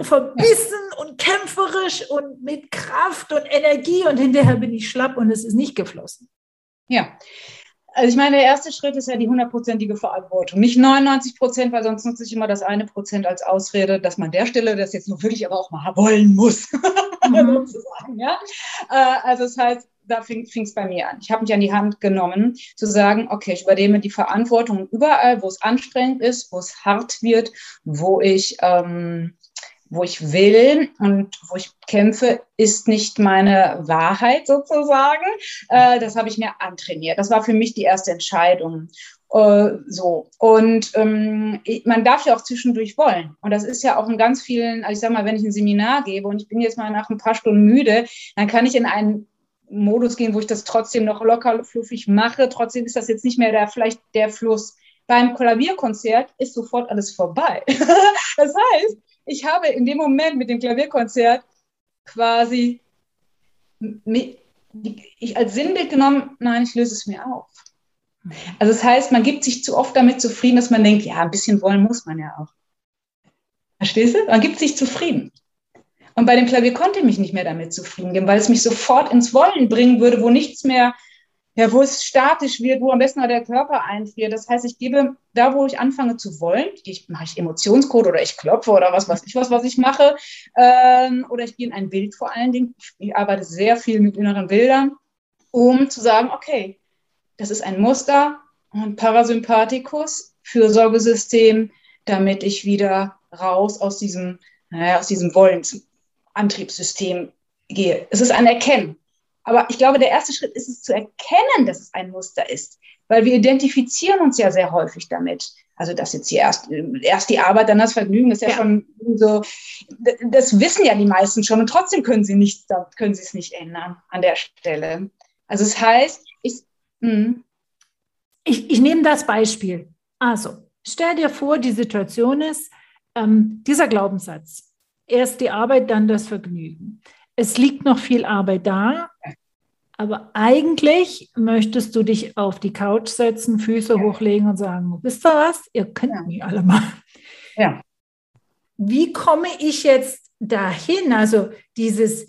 S1: verbissen und kämpferisch und mit Kraft und Energie und hinterher bin ich schlapp und es ist nicht geflossen.
S2: Ja. Also ich meine, der erste Schritt ist ja die hundertprozentige Verantwortung. Nicht 99 Prozent, weil sonst nutze ich immer das eine Prozent als Ausrede, dass man an der Stelle das jetzt nur wirklich aber auch mal wollen muss. Mhm. ja? Äh, also das heißt, da fing es bei mir an. Ich habe mich an die Hand genommen, zu sagen, okay, ich übernehme die Verantwortung überall, wo es anstrengend ist, wo es hart wird, wo ich, ähm, wo ich will und wo ich kämpfe, ist nicht meine Wahrheit sozusagen. Äh, das habe ich mir antrainiert. Das war für mich die erste Entscheidung. Äh, so. Und ähm, man darf ja auch zwischendurch wollen. Und das ist ja auch in ganz vielen, also ich sage mal, wenn ich ein Seminar gebe und ich bin jetzt mal nach ein paar Stunden müde, dann kann ich in einen Modus gehen, wo ich das trotzdem noch locker, fluffig mache. Trotzdem ist das jetzt nicht mehr der, vielleicht der Fluss. Beim Klavierkonzert ist sofort alles vorbei. das heißt, ich habe in dem Moment mit dem Klavierkonzert quasi ich als Sinnbild genommen, nein, ich löse es mir auf. Also das heißt, man gibt sich zu oft damit zufrieden, dass man denkt, ja, ein bisschen wollen muss man ja auch. Verstehst du? Man gibt sich zufrieden. Und bei dem Klavier konnte ich mich nicht mehr damit zufrieden geben, weil es mich sofort ins Wollen bringen würde, wo nichts mehr, ja, wo es statisch wird, wo am besten der Körper einfriert. Das heißt, ich gebe da, wo ich anfange zu wollen, ich mache ich Emotionscode oder ich klopfe oder was weiß ich was, was ich mache, ähm, oder ich gehe in ein Bild vor allen Dingen. Ich arbeite sehr viel mit inneren Bildern, um zu sagen, okay, das ist ein Muster, ein Parasympathikus, Fürsorgesystem, damit ich wieder raus aus diesem, naja, aus diesem Wollens, Antriebssystem gehe. Es ist ein Erkennen. Aber ich glaube, der erste Schritt ist es zu erkennen, dass es ein Muster ist, weil wir identifizieren uns ja sehr häufig damit. Also das jetzt hier erst, erst die Arbeit, dann das Vergnügen, ist ja, ja, schon so, das wissen ja die meisten schon und trotzdem können sie nichts, können sie es nicht ändern an der Stelle. Also es das heißt, ich,
S1: hm. ich, ich nehme das Beispiel. Also, stell dir vor, die Situation ist, ähm, dieser Glaubenssatz, erst die Arbeit, dann das Vergnügen. Es liegt noch viel Arbeit da, aber eigentlich möchtest du dich auf die Couch setzen, Füße ja. hochlegen und sagen, wisst ihr was, ihr könnt ja. mich alle mal. Ja. Wie komme ich jetzt dahin? Also dieses,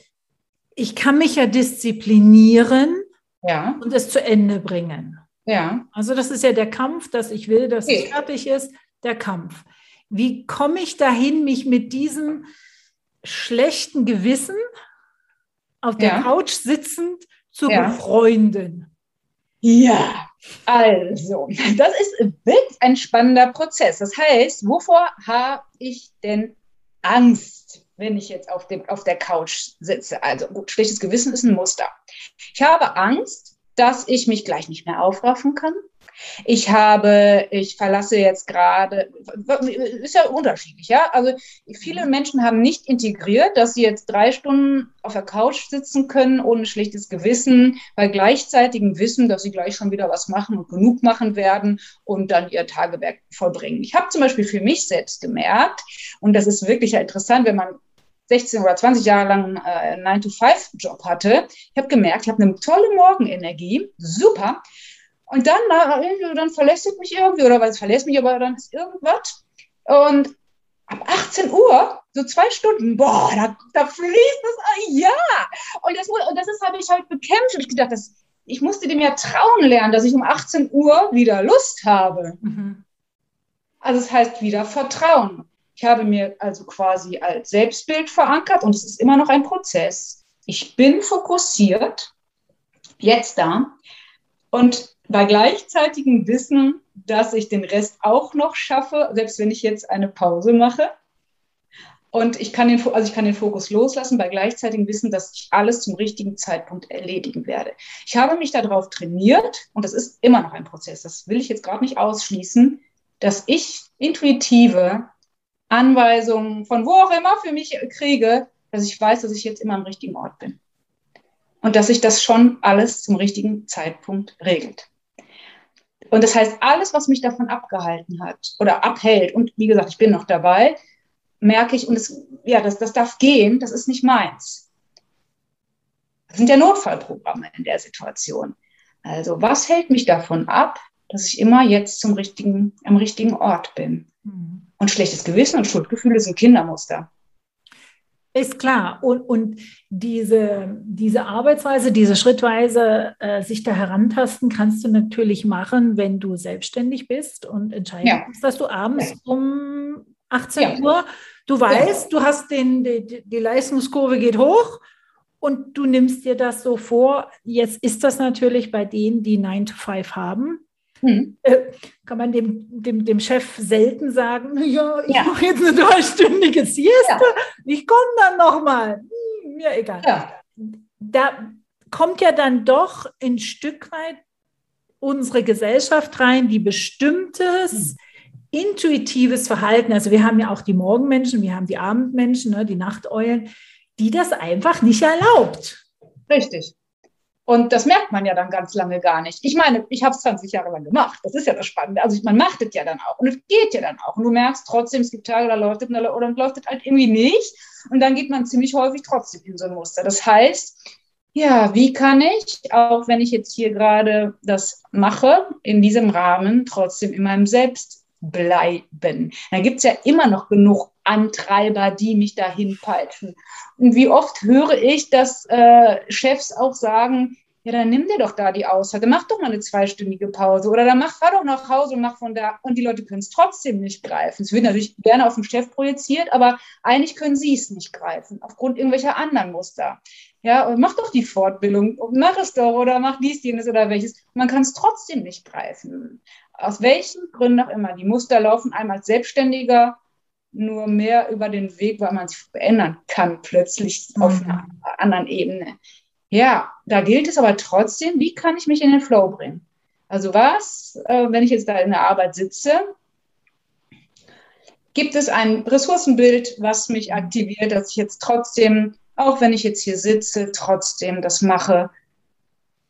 S1: ich kann mich ja disziplinieren ja. und es zu Ende bringen. Ja. Also das ist ja der Kampf, dass ich will, dass okay. es fertig ist, der Kampf. Wie komme ich dahin, mich mit diesem schlechten Gewissen auf der ja. Couch sitzend zu ja. befreunden?
S2: Ja, also, das ist wird ein spannender Prozess. Das heißt, wovor habe ich denn Angst, wenn ich jetzt auf, dem, auf der Couch sitze? Also, gut, schlechtes Gewissen ist ein Muster. Ich habe Angst, dass ich mich gleich nicht mehr aufraffen kann, ich habe, ich verlasse jetzt gerade, ist ja unterschiedlich, ja. Also viele Menschen haben nicht integriert, dass sie jetzt drei Stunden auf der Couch sitzen können ohne schlechtes Gewissen, bei gleichzeitigem Wissen, dass sie gleich schon wieder was machen und genug machen werden und dann ihr Tagewerk vollbringen. Ich habe zum Beispiel für mich selbst gemerkt, und das ist wirklich ja interessant, wenn man 16 oder 20 Jahre lang äh, 9-to-5-Job hatte. Ich habe gemerkt, ich habe eine tolle Morgenenergie, super. Und dann, dann verlässt es mich irgendwie, oder weil es verlässt mich, aber dann ist irgendwas. Und ab 18 Uhr, so zwei Stunden, boah, da, da fließt das, ja. Und das, und das habe ich halt bekämpft. Und ich gedacht, das, ich musste dem ja trauen lernen, dass ich um 18 Uhr wieder Lust habe. Mhm. Also es das heißt wieder Vertrauen. Ich habe mir also quasi als Selbstbild verankert und es ist immer noch ein Prozess. Ich bin fokussiert, jetzt da, Und bei gleichzeitigem Wissen, dass ich den Rest auch noch schaffe, selbst wenn ich jetzt eine Pause mache. Und ich kann den, also ich kann den Fokus loslassen bei gleichzeitigem Wissen, dass ich alles zum richtigen Zeitpunkt erledigen werde. Ich habe mich darauf trainiert, und das ist immer noch ein Prozess, das will ich jetzt gerade nicht ausschließen, dass ich intuitive Anweisungen von wo auch immer für mich kriege, dass ich weiß, dass ich jetzt immer am richtigen Ort bin. Und dass sich das schon alles zum richtigen Zeitpunkt regelt. Und das heißt, alles, was mich davon abgehalten hat oder abhält, und wie gesagt, ich bin noch dabei, merke ich, und es, ja, das, das darf gehen, das ist nicht meins. Das sind ja Notfallprogramme in der Situation. Also, was hält mich davon ab, dass ich immer jetzt zum richtigen, am richtigen Ort bin? Mhm. Und schlechtes Gewissen und Schuldgefühle sind Kindermuster.
S1: Ist klar. Und, und diese, diese Arbeitsweise, diese schrittweise äh, sich da herantasten, kannst du natürlich machen, wenn du selbstständig bist und entscheiden ja. dass du abends ja. um 18 ja. Uhr, du weißt, du hast den, die, die Leistungskurve geht hoch und du nimmst dir das so vor. Jetzt ist das natürlich bei denen, die 9 to 5 haben, hm. Äh, kann man dem, dem, dem Chef selten sagen, ja, ich ja. mache jetzt eine dreistündige Sieste, ja. ich komme dann nochmal. Hm, mir egal. Ja. Da kommt ja dann doch ein Stück weit unsere Gesellschaft rein, die bestimmtes hm. intuitives Verhalten, also wir haben ja auch die Morgenmenschen, wir haben die Abendmenschen, ne, die Nachteulen, die das einfach nicht erlaubt.
S2: Richtig. Und das merkt man ja dann ganz lange gar nicht. Ich meine, ich habe es 20 Jahre lang gemacht. Das ist ja das Spannende. Also man macht es ja dann auch. Und es geht ja dann auch. Und du merkst trotzdem, es gibt Tage, da läuft es oder dann läuft es halt irgendwie nicht. Und dann geht man ziemlich häufig trotzdem in so ein Muster. Das heißt, ja, wie kann ich, auch wenn ich jetzt hier gerade das mache, in diesem Rahmen trotzdem in meinem Selbst bleiben? Da gibt es ja immer noch genug Antreiber, die mich dahin peitschen. Und wie oft höre ich, dass äh, Chefs auch sagen, ja, dann nimm dir doch da die dann mach doch mal eine zweistündige Pause oder dann mach, fahr doch nach Hause und mach von da. Und die Leute können es trotzdem nicht greifen. Es wird natürlich gerne auf den Chef projiziert, aber eigentlich können sie es nicht greifen, aufgrund irgendwelcher anderen Muster. Ja, mach doch die Fortbildung, mach es doch oder mach dies, jenes oder welches. Man kann es trotzdem nicht greifen. Aus welchen Gründen auch immer. Die Muster laufen einmal als Selbstständiger nur mehr über den Weg, weil man sich verändern kann, plötzlich mhm. auf einer anderen Ebene. Ja, da gilt es aber trotzdem, wie kann ich mich in den Flow bringen? Also was, äh, wenn ich jetzt da in der Arbeit sitze, gibt es ein Ressourcenbild, was mich aktiviert, dass ich jetzt trotzdem, auch wenn ich jetzt hier sitze, trotzdem das mache,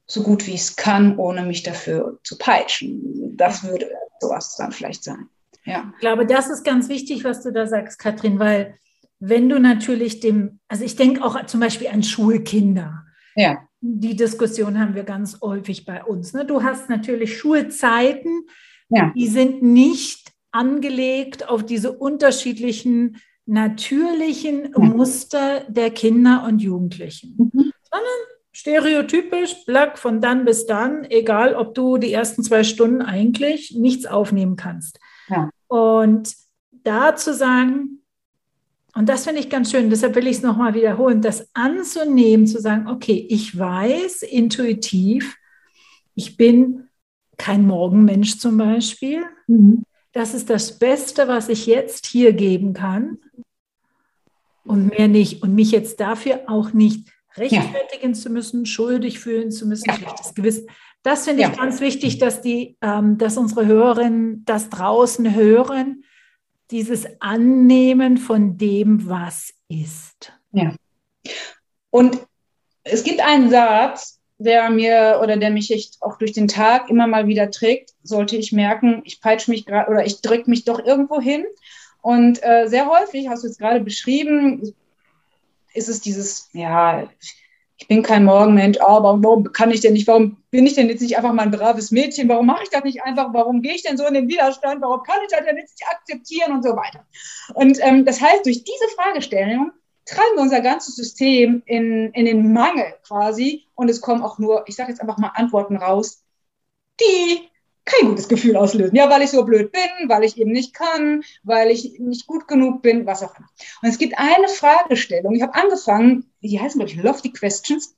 S2: so gut wie ich es kann, ohne mich dafür zu peitschen. Das würde sowas dann vielleicht sein.
S1: Ja. Ich glaube, das ist ganz wichtig, was du da sagst, Katrin, weil wenn du natürlich dem, also ich denke auch zum Beispiel an Schulkinder. Ja. Die Diskussion haben wir ganz häufig bei uns. Ne? Du hast natürlich Schulzeiten, ja. die sind nicht angelegt auf diese unterschiedlichen natürlichen ja. Muster der Kinder und Jugendlichen, mhm. sondern stereotypisch, Black von dann bis dann, egal ob du die ersten zwei Stunden eigentlich nichts aufnehmen kannst. Und da zu sagen, und das finde ich ganz schön, deshalb will ich es nochmal wiederholen, das anzunehmen, zu sagen, okay, ich weiß intuitiv, ich bin kein Morgenmensch zum Beispiel. Mhm. Das ist das Beste, was ich jetzt hier geben kann und mehr nicht. Und mich jetzt dafür auch nicht rechtfertigen ja. zu müssen, schuldig fühlen zu müssen, ja. schlechtes Gewissen. Das finde ich ja. ganz wichtig, dass, die, ähm, dass unsere Hörerinnen das draußen hören, dieses Annehmen von dem, was ist.
S2: Ja. Und es gibt einen Satz, der mir oder der mich echt auch durch den Tag immer mal wieder trägt, sollte ich merken, ich peitsche mich gerade oder ich drücke mich doch irgendwo hin. Und äh, sehr häufig, hast du jetzt gerade beschrieben, ist es dieses, ja, ich bin kein Morgenmensch, oh, warum kann ich denn nicht, warum bin ich denn jetzt nicht einfach mal ein braves Mädchen, warum mache ich das nicht einfach, warum gehe ich denn so in den Widerstand, warum kann ich das denn jetzt nicht akzeptieren und so weiter. Und ähm, das heißt, durch diese Fragestellung treiben wir unser ganzes System in, in den Mangel quasi. Und es kommen auch nur, ich sage jetzt einfach mal Antworten raus, die kein gutes Gefühl auslösen. Ja, weil ich so blöd bin, weil ich eben nicht kann, weil ich nicht gut genug bin, was auch immer. Und es gibt eine Fragestellung. Ich habe angefangen, die heißen, glaube ich, Lofty Questions.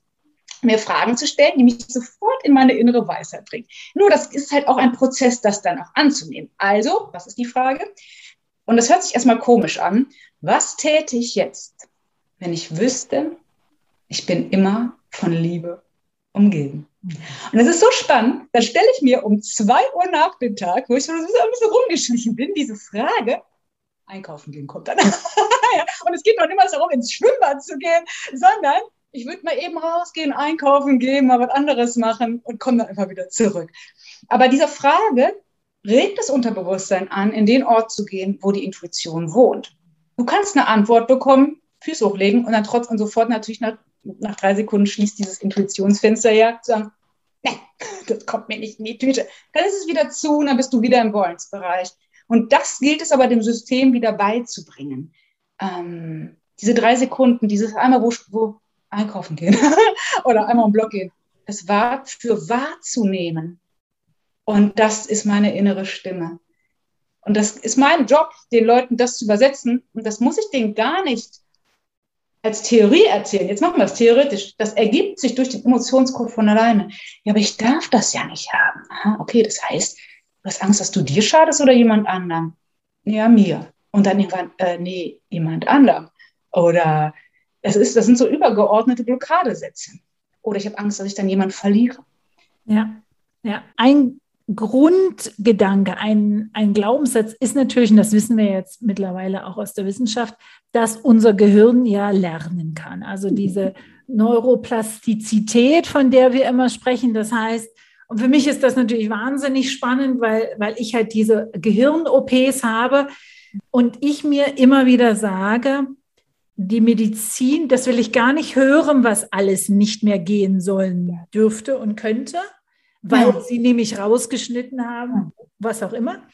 S2: mir Fragen zu stellen, die mich sofort in meine innere Weisheit bringen. Nur das ist halt auch ein Prozess, das dann auch anzunehmen. Also, was ist die Frage? Und das hört sich erstmal komisch an. Was täte ich jetzt, wenn ich wüsste, ich bin immer von Liebe umgeben? Und das ist so spannend, dann stelle ich mir um zwei Uhr nach dem Tag, wo ich so ein bisschen rumgeschlichen bin, diese Frage, einkaufen gehen kommt dann. und es geht noch nicht mal darum, ins Schwimmbad zu gehen, sondern ich würde mal eben rausgehen, einkaufen gehen, mal was anderes machen und komme dann einfach wieder zurück. Aber diese Frage regt das Unterbewusstsein an, in den Ort zu gehen, wo die Intuition wohnt. Du kannst eine Antwort bekommen, Füße hochlegen und dann trotzdem sofort natürlich nach, drei Sekunden schließt dieses Intuitionsfenster ja, zu sagen, nee, das kommt mir nicht in die Tüte. Dann ist es wieder zu und dann bist du wieder im Wollensbereich. Und das gilt es aber dem System wieder beizubringen. Ähm, diese drei Sekunden, dieses einmal, wo, wo einkaufen gehen oder einmal im Block gehen, das war für wahrzunehmen. Und das ist meine innere Stimme. Und das ist mein Job, den Leuten das zu übersetzen. Und das muss ich denen gar nicht als Theorie erzählen. Jetzt machen wir es theoretisch. Das ergibt sich durch den Emotionscode von alleine. Ja, aber ich darf das ja nicht haben. Aha, okay, das heißt, Du hast Angst, dass du dir schadest oder jemand anderem? Ja, mir. Und dann irgendwann, äh, nee, jemand anderem. Oder es ist, das sind so übergeordnete Blockadesätze. Oder ich habe Angst, dass ich dann jemanden verliere.
S1: Ja, ja. Ein Grundgedanke, ein, ein Glaubenssatz ist natürlich, und das wissen wir jetzt mittlerweile auch aus der Wissenschaft, dass unser Gehirn ja lernen kann. Also diese Neuroplastizität, von der wir immer sprechen, das heißt, und für mich ist das natürlich wahnsinnig spannend, weil, weil ich halt diese Gehirn-OPs habe und ich mir immer wieder sage, die Medizin, das will ich gar nicht hören, was alles nicht mehr gehen sollen dürfte und könnte, weil ja. sie nämlich rausgeschnitten haben, was auch immer,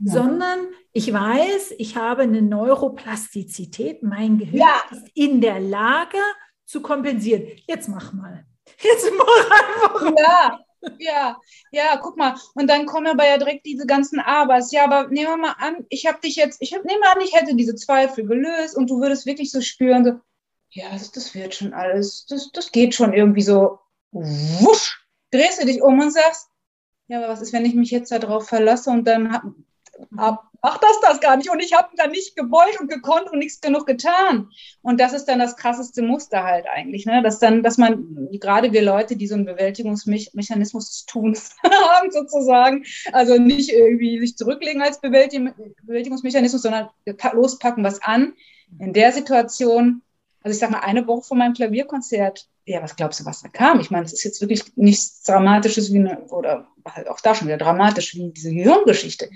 S1: ja. sondern ich weiß, ich habe eine Neuroplastizität, mein Gehirn ja. ist in der Lage zu kompensieren. Jetzt mach mal. Jetzt mach einfach.
S2: Ja, ja, ja, guck mal. Und dann kommen aber ja direkt diese ganzen Abers. Ja, aber nehmen wir mal an, ich habe dich jetzt, ich nehme an, ich hätte diese Zweifel gelöst und du würdest wirklich so spüren, so, ja, das, das wird schon alles, das, das geht schon irgendwie so, wusch, drehst du dich um und sagst, ja, aber was ist, wenn ich mich jetzt darauf verlasse und dann hab, macht das das gar nicht und ich habe dann nicht gewollt und gekonnt und nichts genug getan. Und das ist dann das krasseste Muster halt eigentlich, ne? dass dann, dass man, gerade wir Leute, die so einen Bewältigungsmechanismus tun haben sozusagen, also nicht irgendwie sich zurücklegen als Bewältigungsmechanismus, sondern lospacken was an. In der Situation also ich sage mal, eine Woche vor meinem Klavierkonzert, ja, was glaubst du, was da kam? Ich meine, es ist jetzt wirklich nichts Dramatisches wie eine, oder halt auch da schon wieder dramatisch wie diese Gehirngeschichte.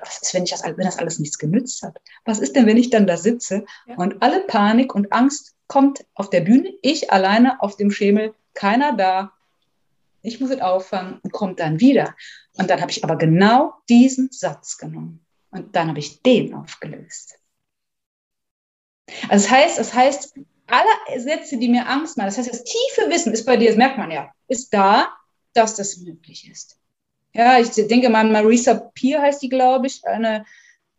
S2: Was ist, wenn, ich das, wenn das alles nichts genützt hat? Was ist denn, wenn ich dann da sitze ja. und alle Panik und Angst kommt auf der Bühne, ich alleine auf dem Schemel, keiner da, ich muss es auffangen und kommt dann wieder. Und dann habe ich aber genau diesen Satz genommen und dann habe ich den aufgelöst. Also das heißt, das heißt, alle Sätze, die mir Angst machen, das heißt, das tiefe Wissen ist bei dir, das merkt man ja, ist da, dass das möglich ist. Ja, ich denke mal, Marisa Peer heißt die, glaube ich, eine,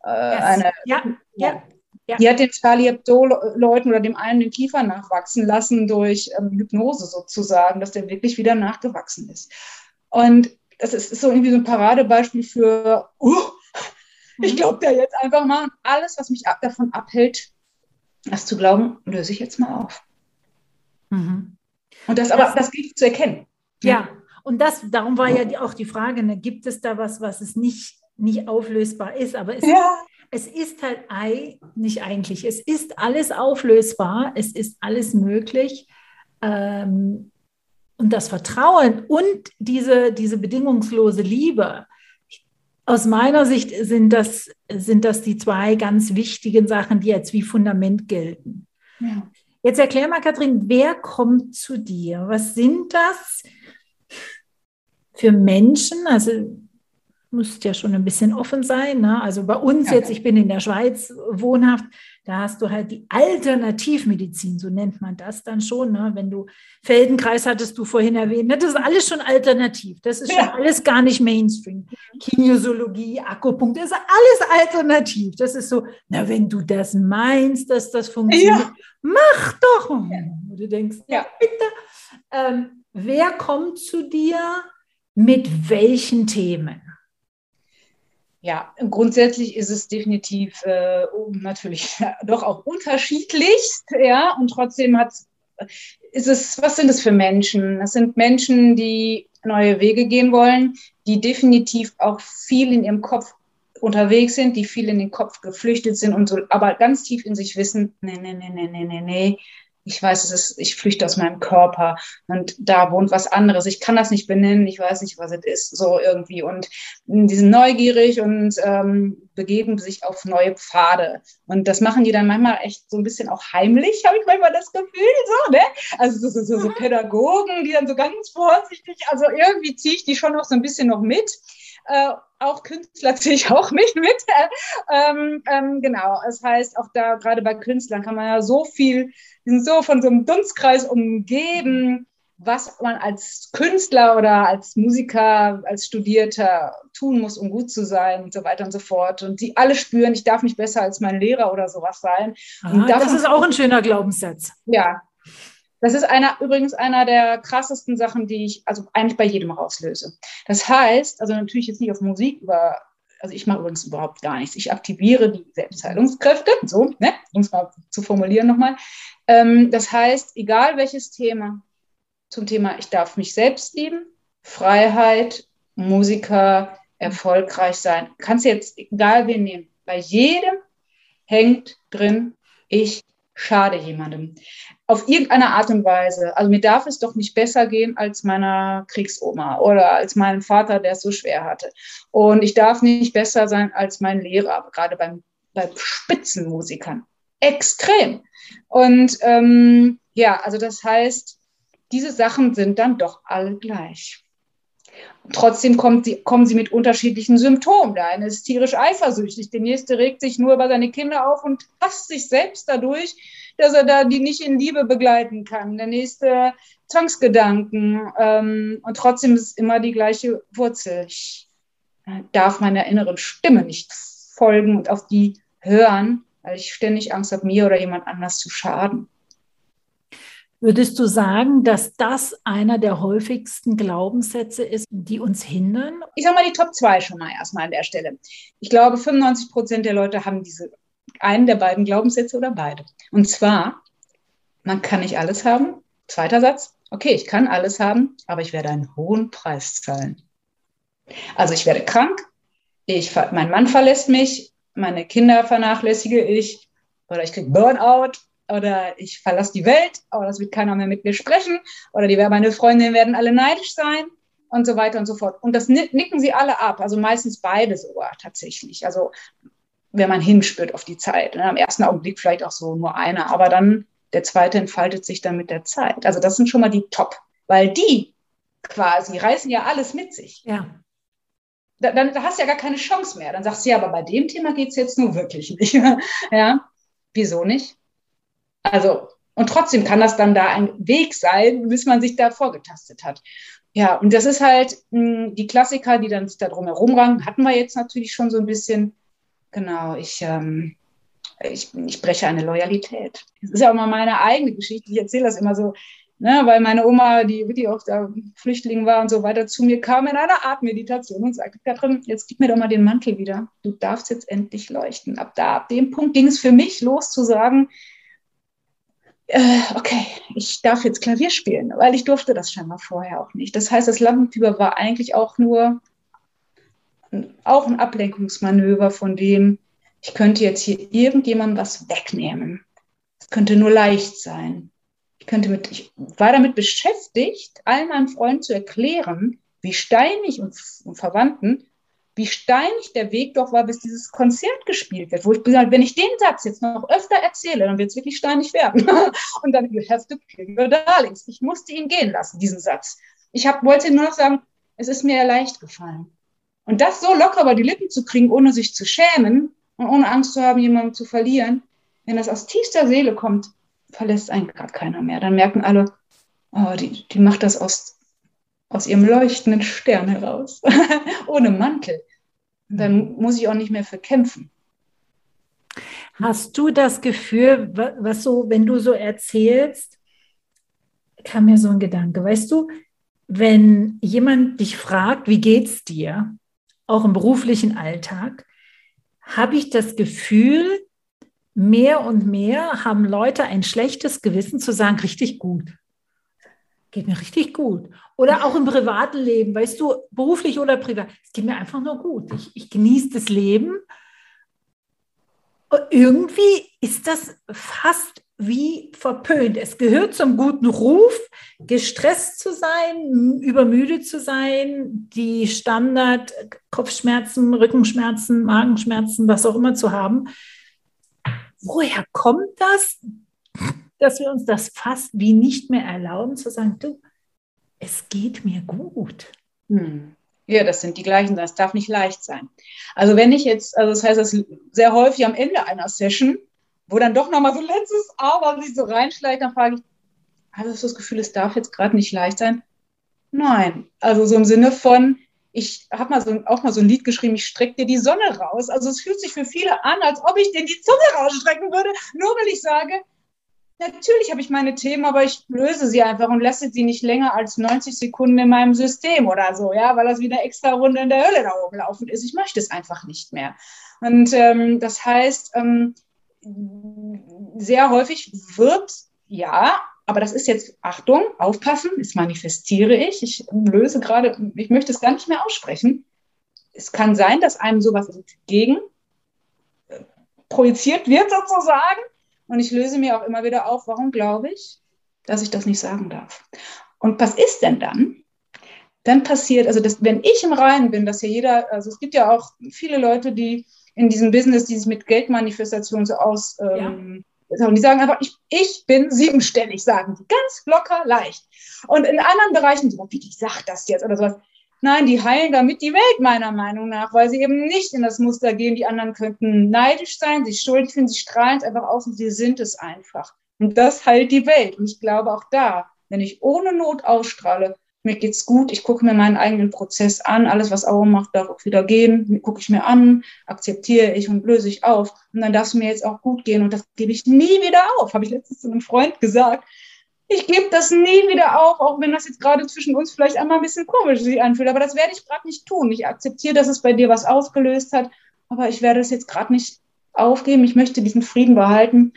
S2: äh, yes. eine ja, ja, ja. Die hat den Charlie Hebdo-Leuten oder dem einen den Kiefer nachwachsen lassen durch ähm, Hypnose sozusagen, dass der wirklich wieder nachgewachsen ist. Und das ist, ist so irgendwie so ein Paradebeispiel für, uh, ich mhm. glaube da jetzt einfach mal alles, was mich davon abhält, das zu glauben, löse ich jetzt mal auf. Mhm. Und das, aber das, das gilt zu erkennen.
S1: Ja, und das, darum war ja auch die Frage, ne, gibt es da was, was es nicht, nicht auflösbar ist? Aber es, ja. es ist halt nicht eigentlich, es ist alles auflösbar, es ist alles möglich. Ähm, und das Vertrauen und diese, diese bedingungslose Liebe, aus meiner Sicht sind das, sind das die zwei ganz wichtigen Sachen, die jetzt wie Fundament gelten. Ja. Jetzt erklär mal, Kathrin, wer kommt zu dir? Was sind das für Menschen? Also musst ja schon ein bisschen offen sein. Ne? Also bei uns ja. jetzt, ich bin in der Schweiz wohnhaft, da hast du halt die Alternativmedizin, so nennt man das dann schon. Ne? Wenn du Feldenkreis hattest du vorhin erwähnt, ne? das ist alles schon alternativ. Das ist ja. schon alles gar nicht Mainstream. Kinesiologie, Akupunktur, das ist alles alternativ. Das ist so, na, wenn du das meinst, dass das funktioniert, ja. mach doch. Ja. Du denkst, ja, bitte. Ähm, wer kommt zu dir mit welchen Themen?
S2: Ja, grundsätzlich ist es definitiv äh, natürlich doch auch unterschiedlichst, ja, und trotzdem hat ist es, was sind es für Menschen? Das sind Menschen, die neue Wege gehen wollen, die definitiv auch viel in ihrem Kopf unterwegs sind, die viel in den Kopf geflüchtet sind und so, aber ganz tief in sich wissen, nee, nee, nee, nee, nee, nee, nee, ich weiß, es ist, ich flüchte aus meinem Körper und da wohnt was anderes. Ich kann das nicht benennen, ich weiß nicht, was es ist, so irgendwie. Und die sind neugierig und ähm, begeben sich auf neue Pfade. Und das machen die dann manchmal echt so ein bisschen auch heimlich, habe ich manchmal das Gefühl, so, ne? Also so, so, so Pädagogen, die dann so ganz vorsichtig, also irgendwie ziehe ich die schon noch so ein bisschen noch mit. Äh, auch Künstler ziehe ich auch mich mit. ähm, ähm, genau, es das heißt, auch da gerade bei Künstlern kann man ja so viel, die sind so von so einem Dunstkreis umgeben, was man als Künstler oder als Musiker, als Studierter tun muss, um gut zu sein und so weiter und so fort. Und die alle spüren, ich darf nicht besser als mein Lehrer oder sowas sein.
S1: Aha, das ist auch ein schöner Glaubenssatz.
S2: Ja, das ist einer, übrigens einer der krassesten Sachen, die ich also eigentlich bei jedem rauslöse. Das heißt, also natürlich jetzt nicht auf Musik über, also ich mache übrigens überhaupt gar nichts. Ich aktiviere die Selbstheilungskräfte, so, ne, um es mal zu formulieren nochmal. Ähm, das heißt, egal welches Thema zum Thema ich darf mich selbst lieben, Freiheit, Musiker, erfolgreich sein, kannst du jetzt egal wen nehmen. Bei jedem hängt drin, ich schade jemandem. Auf irgendeine Art und Weise. Also mir darf es doch nicht besser gehen als meiner Kriegsoma oder als meinem Vater, der es so schwer hatte. Und ich darf nicht besser sein als mein Lehrer, gerade beim, bei Spitzenmusikern. Extrem. Und ähm, ja, also das heißt, diese Sachen sind dann doch alle gleich. Trotzdem sie, kommen sie mit unterschiedlichen Symptomen. Der eine ist tierisch eifersüchtig, der nächste regt sich nur über seine Kinder auf und hasst sich selbst dadurch, dass er da die nicht in Liebe begleiten kann. Der nächste Zwangsgedanken. Ähm, und trotzdem ist es immer die gleiche Wurzel. Ich äh, darf meiner inneren Stimme nicht folgen und auf die hören, weil ich ständig Angst habe, mir oder jemand anders zu schaden.
S1: Würdest du sagen, dass das einer der häufigsten Glaubenssätze ist, die uns hindern?
S2: Ich sage mal die Top 2 schon mal erstmal an der Stelle. Ich glaube, 95 Prozent der Leute haben diese einen der beiden Glaubenssätze oder beide. Und zwar, man kann nicht alles haben. Zweiter Satz, okay, ich kann alles haben, aber ich werde einen hohen Preis zahlen. Also ich werde krank, ich, mein Mann verlässt mich, meine Kinder vernachlässige ich oder ich kriege Burnout oder ich verlasse die Welt, aber das wird keiner mehr mit mir sprechen oder die meine Freundinnen werden alle neidisch sein und so weiter und so fort. Und das nicken sie alle ab, also meistens beide sogar tatsächlich. Also wenn man hinspürt auf die Zeit. Ne? Am ersten Augenblick vielleicht auch so nur einer, aber dann der zweite entfaltet sich dann mit der Zeit. Also das sind schon mal die Top, weil die quasi reißen ja alles mit sich.
S1: Ja.
S2: Da, dann da hast du ja gar keine Chance mehr. Dann sagst du ja, aber bei dem Thema geht es jetzt nur wirklich nicht. ja, wieso nicht? Also, und trotzdem kann das dann da ein Weg sein, bis man sich da vorgetastet hat. Ja, und das ist halt mh, hm, die Klassiker, die dann sich da drum herum rangen, hatten wir jetzt natürlich schon so ein bisschen. Genau, ich, ähm, ich, ich breche eine Loyalität. Das ist ja auch mal meine eigene Geschichte. Ich erzähle das immer so, ne, weil meine Oma, die wirklich auch da Flüchtling war und so weiter, zu mir kam in einer Art Meditation und sagte, Katrin, jetzt gib mir doch mal den Mantel wieder. Du darfst jetzt endlich leuchten. Ab da, ab dem Punkt ging es für mich los zu sagen, äh, okay, ich darf jetzt Klavier spielen, weil ich durfte das scheinbar vorher auch nicht. Das heißt, das Lampenfieber war eigentlich auch nur auch ein Ablenkungsmanöver von dem, ich könnte jetzt hier irgendjemandem was wegnehmen. Es könnte nur leicht sein. Ich, könnte mit, ich war damit beschäftigt, allen meinen Freunden zu erklären, wie steinig und, und Verwandten, wie steinig der Weg doch war, bis dieses Konzert gespielt wird. Wo ich gesagt wenn ich den Satz jetzt noch öfter erzähle, dann wird es wirklich steinig werden. und dann, you have to kill your darlings. Ich musste ihn gehen lassen, diesen Satz. Ich hab, wollte nur noch sagen, es ist mir leicht gefallen. Und das so locker über die Lippen zu kriegen, ohne sich zu schämen und ohne Angst zu haben, jemanden zu verlieren, wenn das aus tiefster Seele kommt, verlässt einen gerade keiner mehr. Dann merken alle, oh, die, die macht das aus, aus ihrem leuchtenden Stern heraus, ohne Mantel. Dann muss ich auch nicht mehr für kämpfen.
S1: Hast du das Gefühl, was so, wenn du so erzählst, kam mir so ein Gedanke, weißt du, wenn jemand dich fragt, wie geht's dir, auch im beruflichen Alltag, habe ich das Gefühl, mehr und mehr haben Leute ein schlechtes Gewissen zu sagen, richtig gut. Geht mir richtig gut. Oder auch im privaten Leben, weißt du, beruflich oder privat, es geht mir einfach nur gut. Ich, ich genieße das Leben. Und irgendwie ist das fast wie verpönt. Es gehört zum guten Ruf, gestresst zu sein, übermüdet zu sein, die Standard Kopfschmerzen, Rückenschmerzen, Magenschmerzen, was auch immer zu haben. Woher kommt das, dass wir uns das fast wie nicht mehr erlauben, zu sagen, du, es geht mir gut?
S2: Hm. Ja, das sind die gleichen, das darf nicht leicht sein. Also wenn ich jetzt, also das heißt, das sehr häufig am Ende einer Session wo dann doch nochmal so letztes Aber sich so reinschleicht, dann frage ich, hast du das Gefühl, es darf jetzt gerade nicht leicht sein? Nein. Also so im Sinne von, ich habe mal so, auch mal so ein Lied geschrieben, ich strecke dir die Sonne raus. Also es fühlt sich für viele an, als ob ich dir die Zunge rausstrecken würde, nur weil ich sage, natürlich habe ich meine Themen, aber ich löse sie einfach und lasse sie nicht länger als 90 Sekunden in meinem System oder so, ja, weil das wieder extra Runde in der Hölle da oben laufen ist. Ich möchte es einfach nicht mehr. Und ähm, das heißt, ähm, sehr häufig wird, ja, aber das ist jetzt, Achtung, aufpassen, das manifestiere ich, ich löse gerade, ich möchte es gar nicht mehr aussprechen. Es kann sein, dass einem sowas entgegen äh, projiziert wird sozusagen und ich löse mir auch immer wieder auf, warum glaube ich, dass ich das nicht sagen darf. Und was ist denn dann? Dann passiert, also das, wenn ich im Reinen bin, dass ja jeder, also es gibt ja auch viele Leute, die in diesem Business, die sich mit Geldmanifestation so aus. Ähm, ja. Und die sagen einfach, ich, ich bin siebenstellig, sagen die. Ganz locker, leicht. Und in anderen Bereichen, die, wie, ich sag das jetzt oder sowas. Nein, die heilen damit die Welt, meiner Meinung nach, weil sie eben nicht in das Muster gehen. Die anderen könnten neidisch sein, sich schuldig finden, sie strahlen es einfach aus und sie sind es einfach. Und das heilt die Welt. Und ich glaube auch da, wenn ich ohne Not ausstrahle, mir geht's gut, ich gucke mir meinen eigenen Prozess an, alles, was Augen macht, darf auch wieder gehen, gucke ich mir an, akzeptiere ich und löse ich auf. Und dann darf es mir jetzt auch gut gehen und das gebe ich nie wieder auf, habe ich letztens zu einem Freund gesagt. Ich gebe das nie wieder auf, auch wenn das jetzt gerade zwischen uns vielleicht einmal ein bisschen komisch sich anfühlt, aber das werde ich gerade nicht tun. Ich akzeptiere, dass es bei dir was ausgelöst hat, aber ich werde es jetzt gerade nicht aufgeben. Ich möchte diesen Frieden behalten.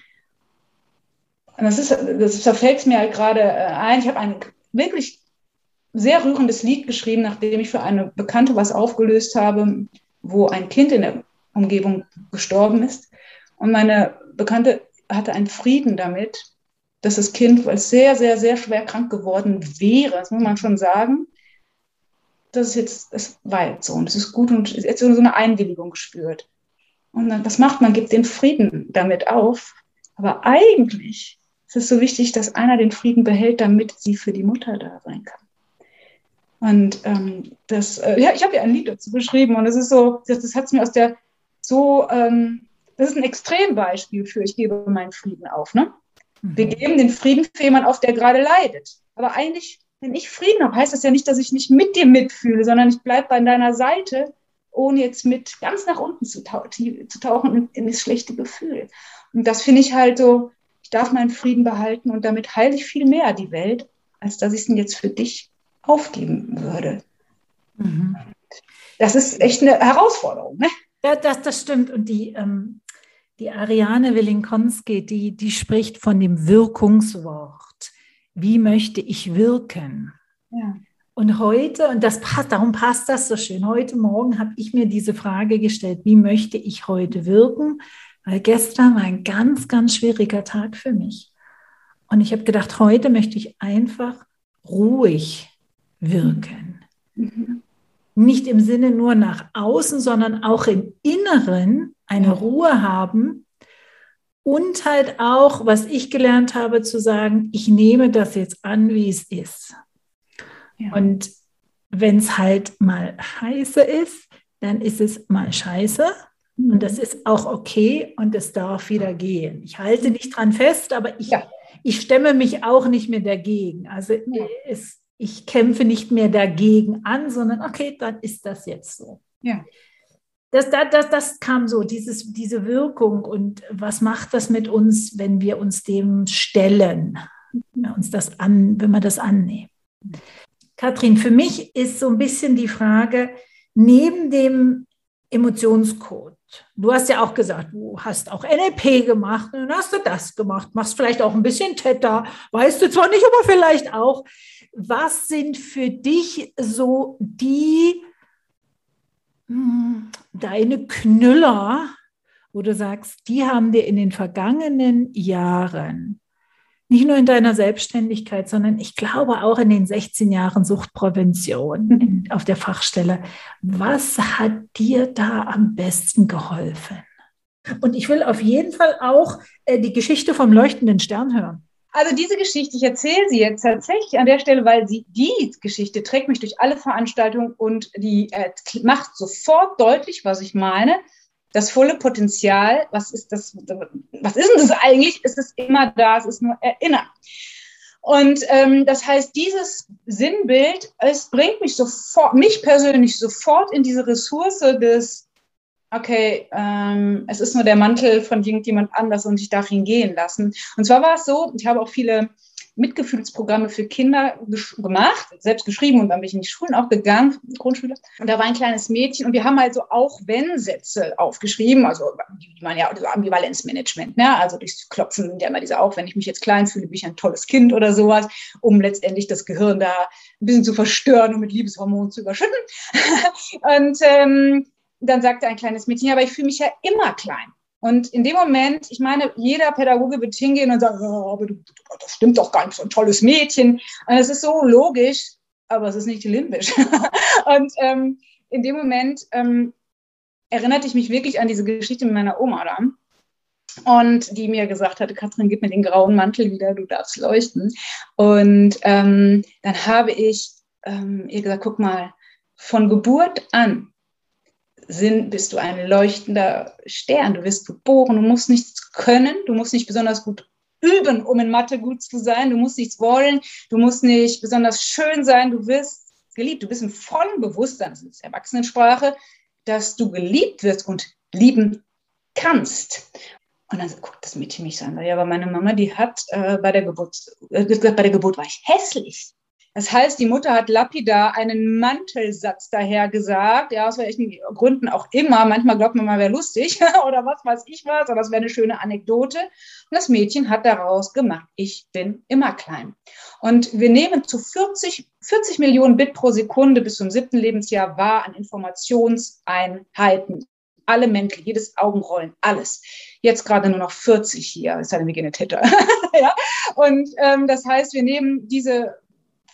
S2: Und das ist, das verfällt mir halt gerade äh, ein. Ich habe einen wirklich sehr rührendes Lied geschrieben, nachdem ich für eine Bekannte was aufgelöst habe, wo ein Kind in der Umgebung gestorben ist. Und meine Bekannte hatte einen Frieden damit, dass das Kind, weil es sehr, sehr, sehr schwer krank geworden wäre, das muss man schon sagen, das ist jetzt, es war jetzt so und es ist gut und jetzt so eine Einwilligung gespürt. Und dann, was macht man? Gibt den Frieden damit auf. Aber eigentlich ist es so wichtig, dass einer den Frieden behält, damit sie für die Mutter da sein kann. Und ähm, das, äh, ja, ich habe ja ein Lied dazu geschrieben und es ist so, das, das hat es mir aus der so, ähm, das ist ein Extrembeispiel für, ich gebe meinen Frieden auf. Ne? Mhm. Wir geben den Frieden für jemanden auf, der gerade leidet. Aber eigentlich, wenn ich Frieden habe, heißt das ja nicht, dass ich nicht mit dir mitfühle, sondern ich bleibe bei deiner Seite, ohne jetzt mit ganz nach unten zu, tau zu tauchen in, in das schlechte Gefühl. Und das finde ich halt so, ich darf meinen Frieden behalten und damit heile ich viel mehr die Welt, als dass ich es jetzt für dich aufgeben würde. Mhm. Das ist echt eine Herausforderung. Ne?
S1: Ja, das, das stimmt. Und die, ähm, die Ariane Wilinkonski, die, die spricht von dem Wirkungswort. Wie möchte ich wirken? Ja. Und heute, und das passt, darum passt das so schön, heute Morgen habe ich mir diese Frage gestellt, wie möchte ich heute wirken? Weil gestern war ein ganz, ganz schwieriger Tag für mich. Und ich habe gedacht, heute möchte ich einfach ruhig wirken. Mhm. Nicht im Sinne nur nach außen, sondern auch im Inneren eine Ruhe haben und halt auch, was ich gelernt habe, zu sagen, ich nehme das jetzt an, wie es ist. Ja. Und wenn es halt mal scheiße ist, dann ist es mal scheiße. Und mhm. das ist auch okay und es darf wieder gehen. Ich halte nicht dran fest, aber ich, ja. ich stemme mich auch nicht mehr dagegen. Also ja. es, ich kämpfe nicht mehr dagegen an, sondern okay, dann ist das jetzt so. Ja. Das, das, das, das kam so, dieses, diese Wirkung und was macht das mit uns, wenn wir uns dem stellen, wenn, uns das an, wenn wir das annehmen. Katrin, für mich ist so ein bisschen die Frage, neben dem Emotionscode, du hast ja auch gesagt, du hast auch NLP gemacht und dann hast du das gemacht, machst vielleicht auch ein bisschen Theta, weißt du zwar nicht, aber vielleicht auch. Was sind für dich so die deine Knüller, wo du sagst, die haben dir in den vergangenen Jahren, nicht nur in deiner Selbstständigkeit, sondern ich glaube auch in den 16 Jahren Suchtprävention in, auf der Fachstelle, was hat dir da am besten geholfen? Und ich will auf jeden Fall auch äh, die Geschichte vom leuchtenden Stern hören.
S2: Also diese Geschichte, ich erzähle sie jetzt tatsächlich an der Stelle, weil sie die Geschichte trägt mich durch alle Veranstaltungen und die äh, macht sofort deutlich, was ich meine. Das volle Potenzial, was ist das, was ist denn das eigentlich? Es ist immer da, es ist nur erinnern. Und ähm, das heißt, dieses Sinnbild, es bringt mich sofort, mich persönlich sofort in diese Ressource des okay, ähm, es ist nur der Mantel von irgendjemand anders und ich darf ihn gehen lassen. Und zwar war es so, ich habe auch viele Mitgefühlsprogramme für Kinder gemacht, selbst geschrieben und dann bin ich in die Schulen auch gegangen, Grundschule. Und da war ein kleines Mädchen und wir haben also auch Wenn-Sätze aufgeschrieben, also die man ja, also Ambivalenzmanagement, ne? also durchs Klopfen, der immer diese auch, wenn ich mich jetzt klein fühle, bin ich ein tolles Kind oder sowas, um letztendlich das Gehirn da ein bisschen zu verstören und mit Liebeshormonen zu überschütten. und ähm, dann sagte ein kleines Mädchen, aber ich fühle mich ja immer klein. Und in dem Moment, ich meine, jeder Pädagoge wird hingehen und sagen, oh, aber du, das stimmt doch gar nicht, so ein tolles Mädchen. Und es ist so logisch, aber es ist nicht limbisch. und ähm, in dem Moment ähm, erinnerte ich mich wirklich an diese Geschichte mit meiner Oma da. Und die mir gesagt hatte, Katrin, gib mir den grauen Mantel wieder, du darfst leuchten. Und ähm, dann habe ich ähm, ihr gesagt, guck mal, von Geburt an sind, bist du ein leuchtender Stern. Du wirst geboren, du musst nichts können, du musst nicht besonders gut üben, um in Mathe gut zu sein, du musst nichts wollen, du musst nicht besonders schön sein, du wirst geliebt, du bist im vollen Bewusstsein, das ist Erwachsenensprache, dass du geliebt wirst und lieben kannst. Und dann guckt das Mädchen mich so an, ja, aber meine Mama, die hat äh, bei der Geburt, äh, bei der Geburt war ich hässlich. Das heißt, die Mutter hat lapidar einen Mantelsatz daher gesagt, ja, aus welchen Gründen auch immer. Manchmal glaubt man mal, wäre lustig oder was weiß ich was, oder das wäre eine schöne Anekdote. Und das Mädchen hat daraus gemacht, ich bin immer klein. Und wir nehmen zu 40, 40 Millionen Bit pro Sekunde bis zum siebten Lebensjahr wahr an Informationseinheiten alle Mäntel, jedes Augenrollen, alles. Jetzt gerade nur noch 40 hier, ist eine Genetitter. ja? Und ähm, das heißt, wir nehmen diese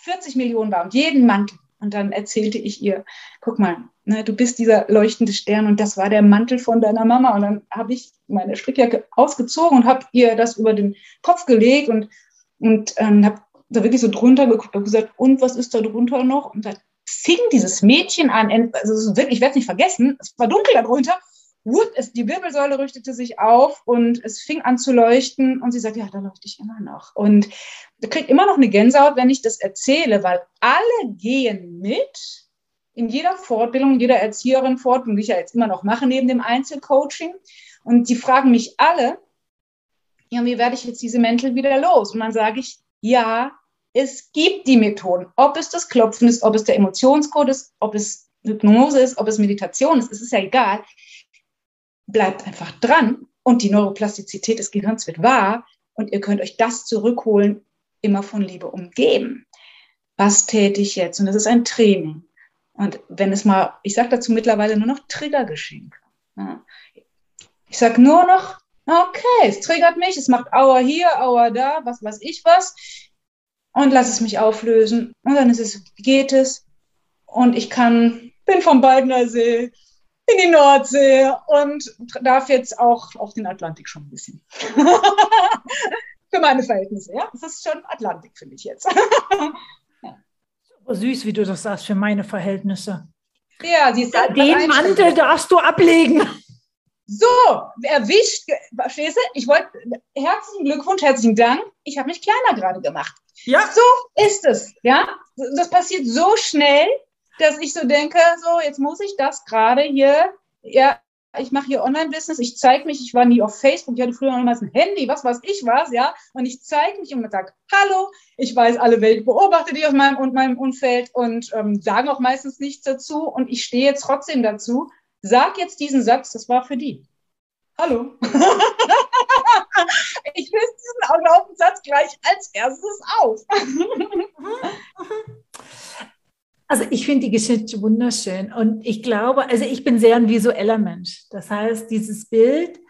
S2: 40 Millionen war und jeden Mantel. Und dann erzählte ich ihr, guck mal, ne, du bist dieser leuchtende Stern und das war der Mantel von deiner Mama. Und dann habe ich meine Strickjacke ausgezogen und habe ihr das über den Kopf gelegt und, und ähm, habe da wirklich so drunter geguckt und gesagt, und was ist da drunter noch? Und dann fing dieses Mädchen an, also wirklich, ich werde es nicht vergessen, es war dunkel da wut, es, die Wirbelsäule richtete sich auf und es fing an zu leuchten und sie sagt, ja, da leuchte ich immer noch. Und ich kriege immer noch eine Gänsehaut, wenn ich das erzähle, weil alle gehen mit in jeder Fortbildung, jeder Erzieherin Fortbildung, die ich ja jetzt immer noch mache neben dem Einzelcoaching. Und die fragen mich alle, ja, wie werde ich jetzt diese Mäntel wieder los? Und dann sage ich, ja, es gibt die Methoden. Ob es das Klopfen ist, ob es der Emotionscode ist, ob es Hypnose ist, ob es Meditation ist, es ist ja egal bleibt einfach dran und die Neuroplastizität des Gehirns wird wahr und ihr könnt euch das zurückholen, immer von Liebe umgeben. Was täte ich jetzt? Und das ist ein Training. Und wenn es mal, ich sage dazu mittlerweile nur noch Triggergeschenke. Ich sage nur noch, okay, es triggert mich, es macht Aua hier, Aua da, was weiß ich was. Und lass es mich auflösen. Und dann ist es, geht es. Und ich kann, bin vom Baldner See, in die Nordsee und darf jetzt auch auf den Atlantik schon ein bisschen. Für meine Verhältnisse, ja. Es ist schon Atlantik, finde ich jetzt.
S1: ja. Süß, wie du das sagst, für meine Verhältnisse.
S2: Ja, sie ist
S1: ja, Den Mantel darfst du ablegen.
S2: So, erwischt, verstehst du? Ich wollte, herzlichen Glückwunsch, herzlichen Dank. Ich habe mich kleiner gerade gemacht. Ja. So ist es, ja. Das passiert so schnell dass ich so denke, so, jetzt muss ich das gerade hier ja, ich mache hier Online-Business, ich zeige mich, ich war nie auf Facebook, ich hatte früher noch mal ein Handy, was weiß ich was, ja, und ich zeige mich und sage, hallo, ich weiß, alle Welt beobachtet die aus meinem und meinem Umfeld und ähm, sagen auch meistens nichts dazu und ich stehe jetzt trotzdem dazu, sag jetzt diesen Satz, das war für die. Hallo. ich löse diesen Glaubenssatz gleich als erstes auf.
S1: Also ich finde die Geschichte wunderschön und ich glaube, also ich bin sehr ein visueller Mensch. Das heißt, dieses Bild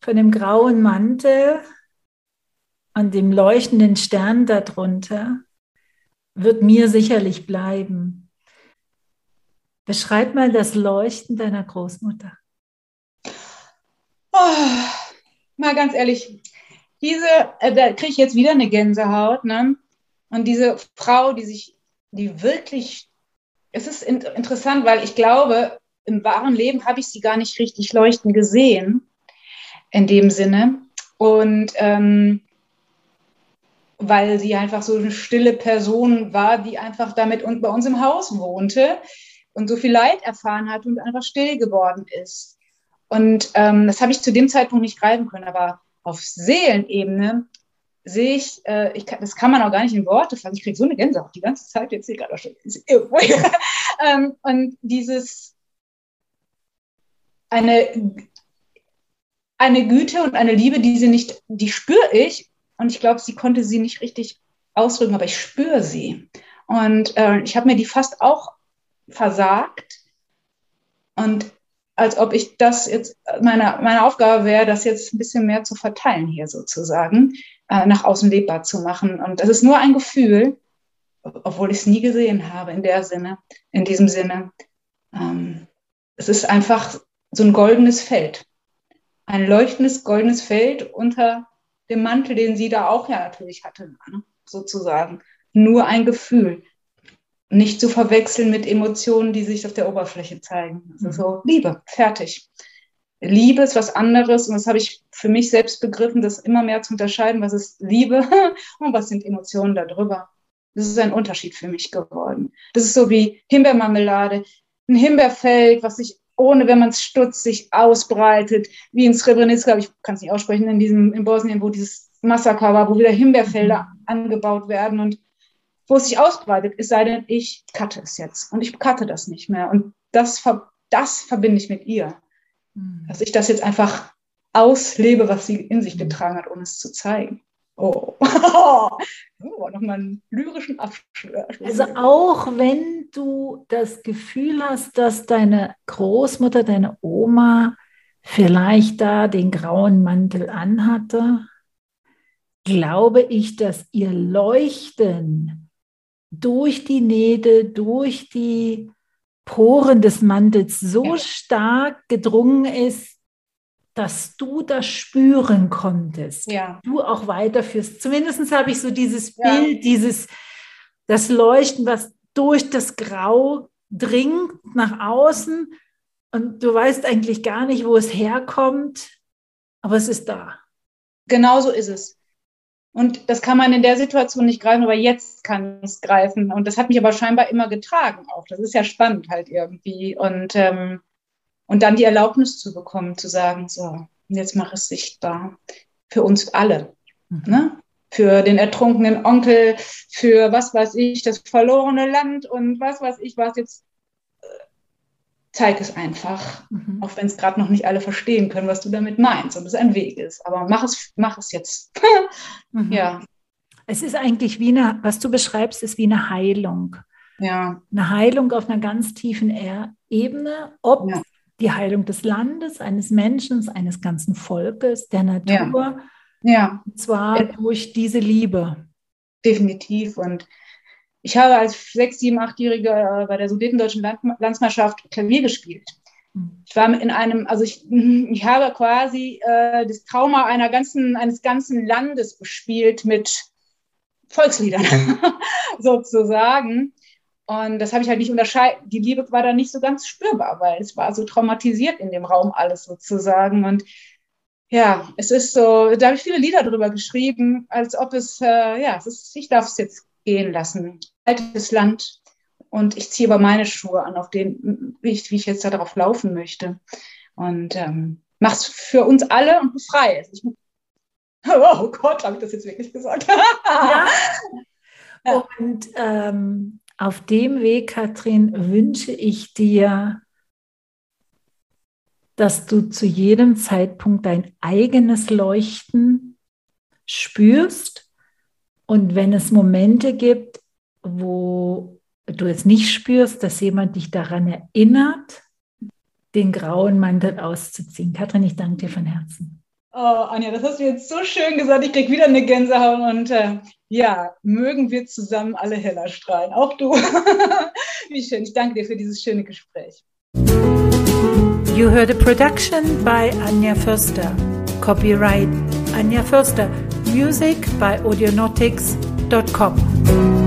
S1: von dem grauen Mantel und dem leuchtenden Stern darunter wird mir sicherlich bleiben. Beschreib mal das Leuchten deiner Großmutter.
S2: Oh, mal ganz ehrlich, diese, äh, da kriege ich jetzt wieder eine Gänsehaut, ne? Und diese Frau, die sich, die wirklich es ist in, interessant, weil ich glaube, im wahren Leben habe ich sie gar nicht richtig leuchten gesehen, in dem Sinne. Und ähm, weil sie einfach so eine stille Person war, die einfach damit bei uns im Haus wohnte und so viel Leid erfahren hat und einfach still geworden ist. Und ähm, das habe ich zu dem Zeitpunkt nicht greifen können, aber auf Seelenebene sehe ich, äh, ich kann, das kann man auch gar nicht in Worte fassen. Ich kriege so eine Gänsehaut die ganze Zeit, jetzt sehe ich gerade schon. ähm, und dieses, eine, eine Güte und eine Liebe, die sie nicht, die spüre ich. Und ich glaube, sie konnte sie nicht richtig ausdrücken, aber ich spüre sie. Und äh, ich habe mir die fast auch versagt. Und als ob ich das jetzt, meine, meine Aufgabe wäre, das jetzt ein bisschen mehr zu verteilen hier sozusagen äh, nach außen lebbar zu machen. Und das ist nur ein Gefühl, obwohl ich es nie gesehen habe in der Sinne, in diesem Sinne. Ähm, es ist einfach so ein goldenes Feld. Ein leuchtendes goldenes Feld unter dem Mantel, den sie da auch ja natürlich hatte, ne? sozusagen. Nur ein Gefühl. Nicht zu verwechseln mit Emotionen, die sich auf der Oberfläche zeigen. Also so Liebe, fertig. Liebe ist was anderes und das habe ich für mich selbst begriffen, das immer mehr zu unterscheiden, was ist Liebe und was sind Emotionen darüber. Das ist ein Unterschied für mich geworden. Das ist so wie Himbeermarmelade, ein Himbeerfeld, was sich ohne, wenn man es stutzt, sich ausbreitet, wie in Srebrenica, ich kann es nicht aussprechen, in diesem, in Bosnien, wo dieses Massaker war, wo wieder Himbeerfelder mhm. angebaut werden und wo es sich ausbreitet, es sei denn, ich cutte es jetzt und ich cutte das nicht mehr. Und das, das verbinde ich mit ihr. Hm. Dass ich das jetzt einfach auslebe, was sie in sich getragen hat, ohne es zu zeigen. Oh, oh nochmal einen lyrischen Abschluss.
S1: Also auch wenn du das Gefühl hast, dass deine Großmutter, deine Oma vielleicht da den grauen Mantel anhatte, glaube ich, dass ihr Leuchten durch die Nähte, durch die Poren des Mantels so ja. stark gedrungen ist, dass du das spüren konntest. Ja. Du auch weiterführst. Zumindest habe ich so dieses ja. Bild, dieses, das Leuchten, was durch das Grau dringt nach außen und du weißt eigentlich gar nicht, wo es herkommt, aber es ist da.
S2: Genau so ist es. Und das kann man in der Situation nicht greifen, aber jetzt kann es greifen. Und das hat mich aber scheinbar immer getragen auch. Das ist ja spannend halt irgendwie. Und, ähm, und dann die Erlaubnis zu bekommen, zu sagen, so, jetzt mache es sichtbar. Für uns alle. Mhm. Ne? Für den ertrunkenen Onkel, für was weiß ich, das verlorene Land und was weiß ich, was jetzt zeig es einfach, mhm. auch wenn es gerade noch nicht alle verstehen können, was du damit meinst und es ein Weg ist. Aber mach es, mach es jetzt.
S1: mhm. Ja. Es ist eigentlich wie eine, was du beschreibst, ist wie eine Heilung. Ja. Eine Heilung auf einer ganz tiefen Ebene, ob ja. die Heilung des Landes, eines Menschen, eines ganzen Volkes, der Natur. Ja. ja. Und zwar durch diese Liebe.
S2: Definitiv. Und ich habe als sechs, sieben, achtjährige äh, bei der Sudetendeutschen Land Landsmannschaft Klavier gespielt. Hm. Ich war in einem, also ich, ich habe quasi äh, das Trauma einer ganzen, eines ganzen Landes bespielt mit Volksliedern sozusagen. Und das habe ich halt nicht unterscheiden. Die Liebe war da nicht so ganz spürbar, weil es war so traumatisiert in dem Raum alles sozusagen. Und ja, es ist so, da habe ich viele Lieder drüber geschrieben, als ob es, äh, ja, es ist, ich darf es jetzt gehen lassen altes Land und ich ziehe aber meine Schuhe an, auf denen, wie ich, wie ich jetzt darauf laufen möchte. und ähm, mach's für uns alle und befreie es. Ich, oh Gott, habe ich das jetzt wirklich gesagt?
S1: ja. Und ähm, auf dem Weg, Katrin, wünsche ich dir, dass du zu jedem Zeitpunkt dein eigenes Leuchten spürst und wenn es Momente gibt, wo du es nicht spürst, dass jemand dich daran erinnert, den grauen Mantel auszuziehen. Katrin, ich danke dir von Herzen.
S2: Oh, Anja, das hast du jetzt so schön gesagt. Ich krieg wieder eine Gänsehaut und äh, ja, mögen wir zusammen alle heller strahlen. Auch du. Wie schön. Ich danke dir für dieses schöne Gespräch.
S1: You heard a production by Anja Förster. Copyright Anja Förster. Music by audionautics.com.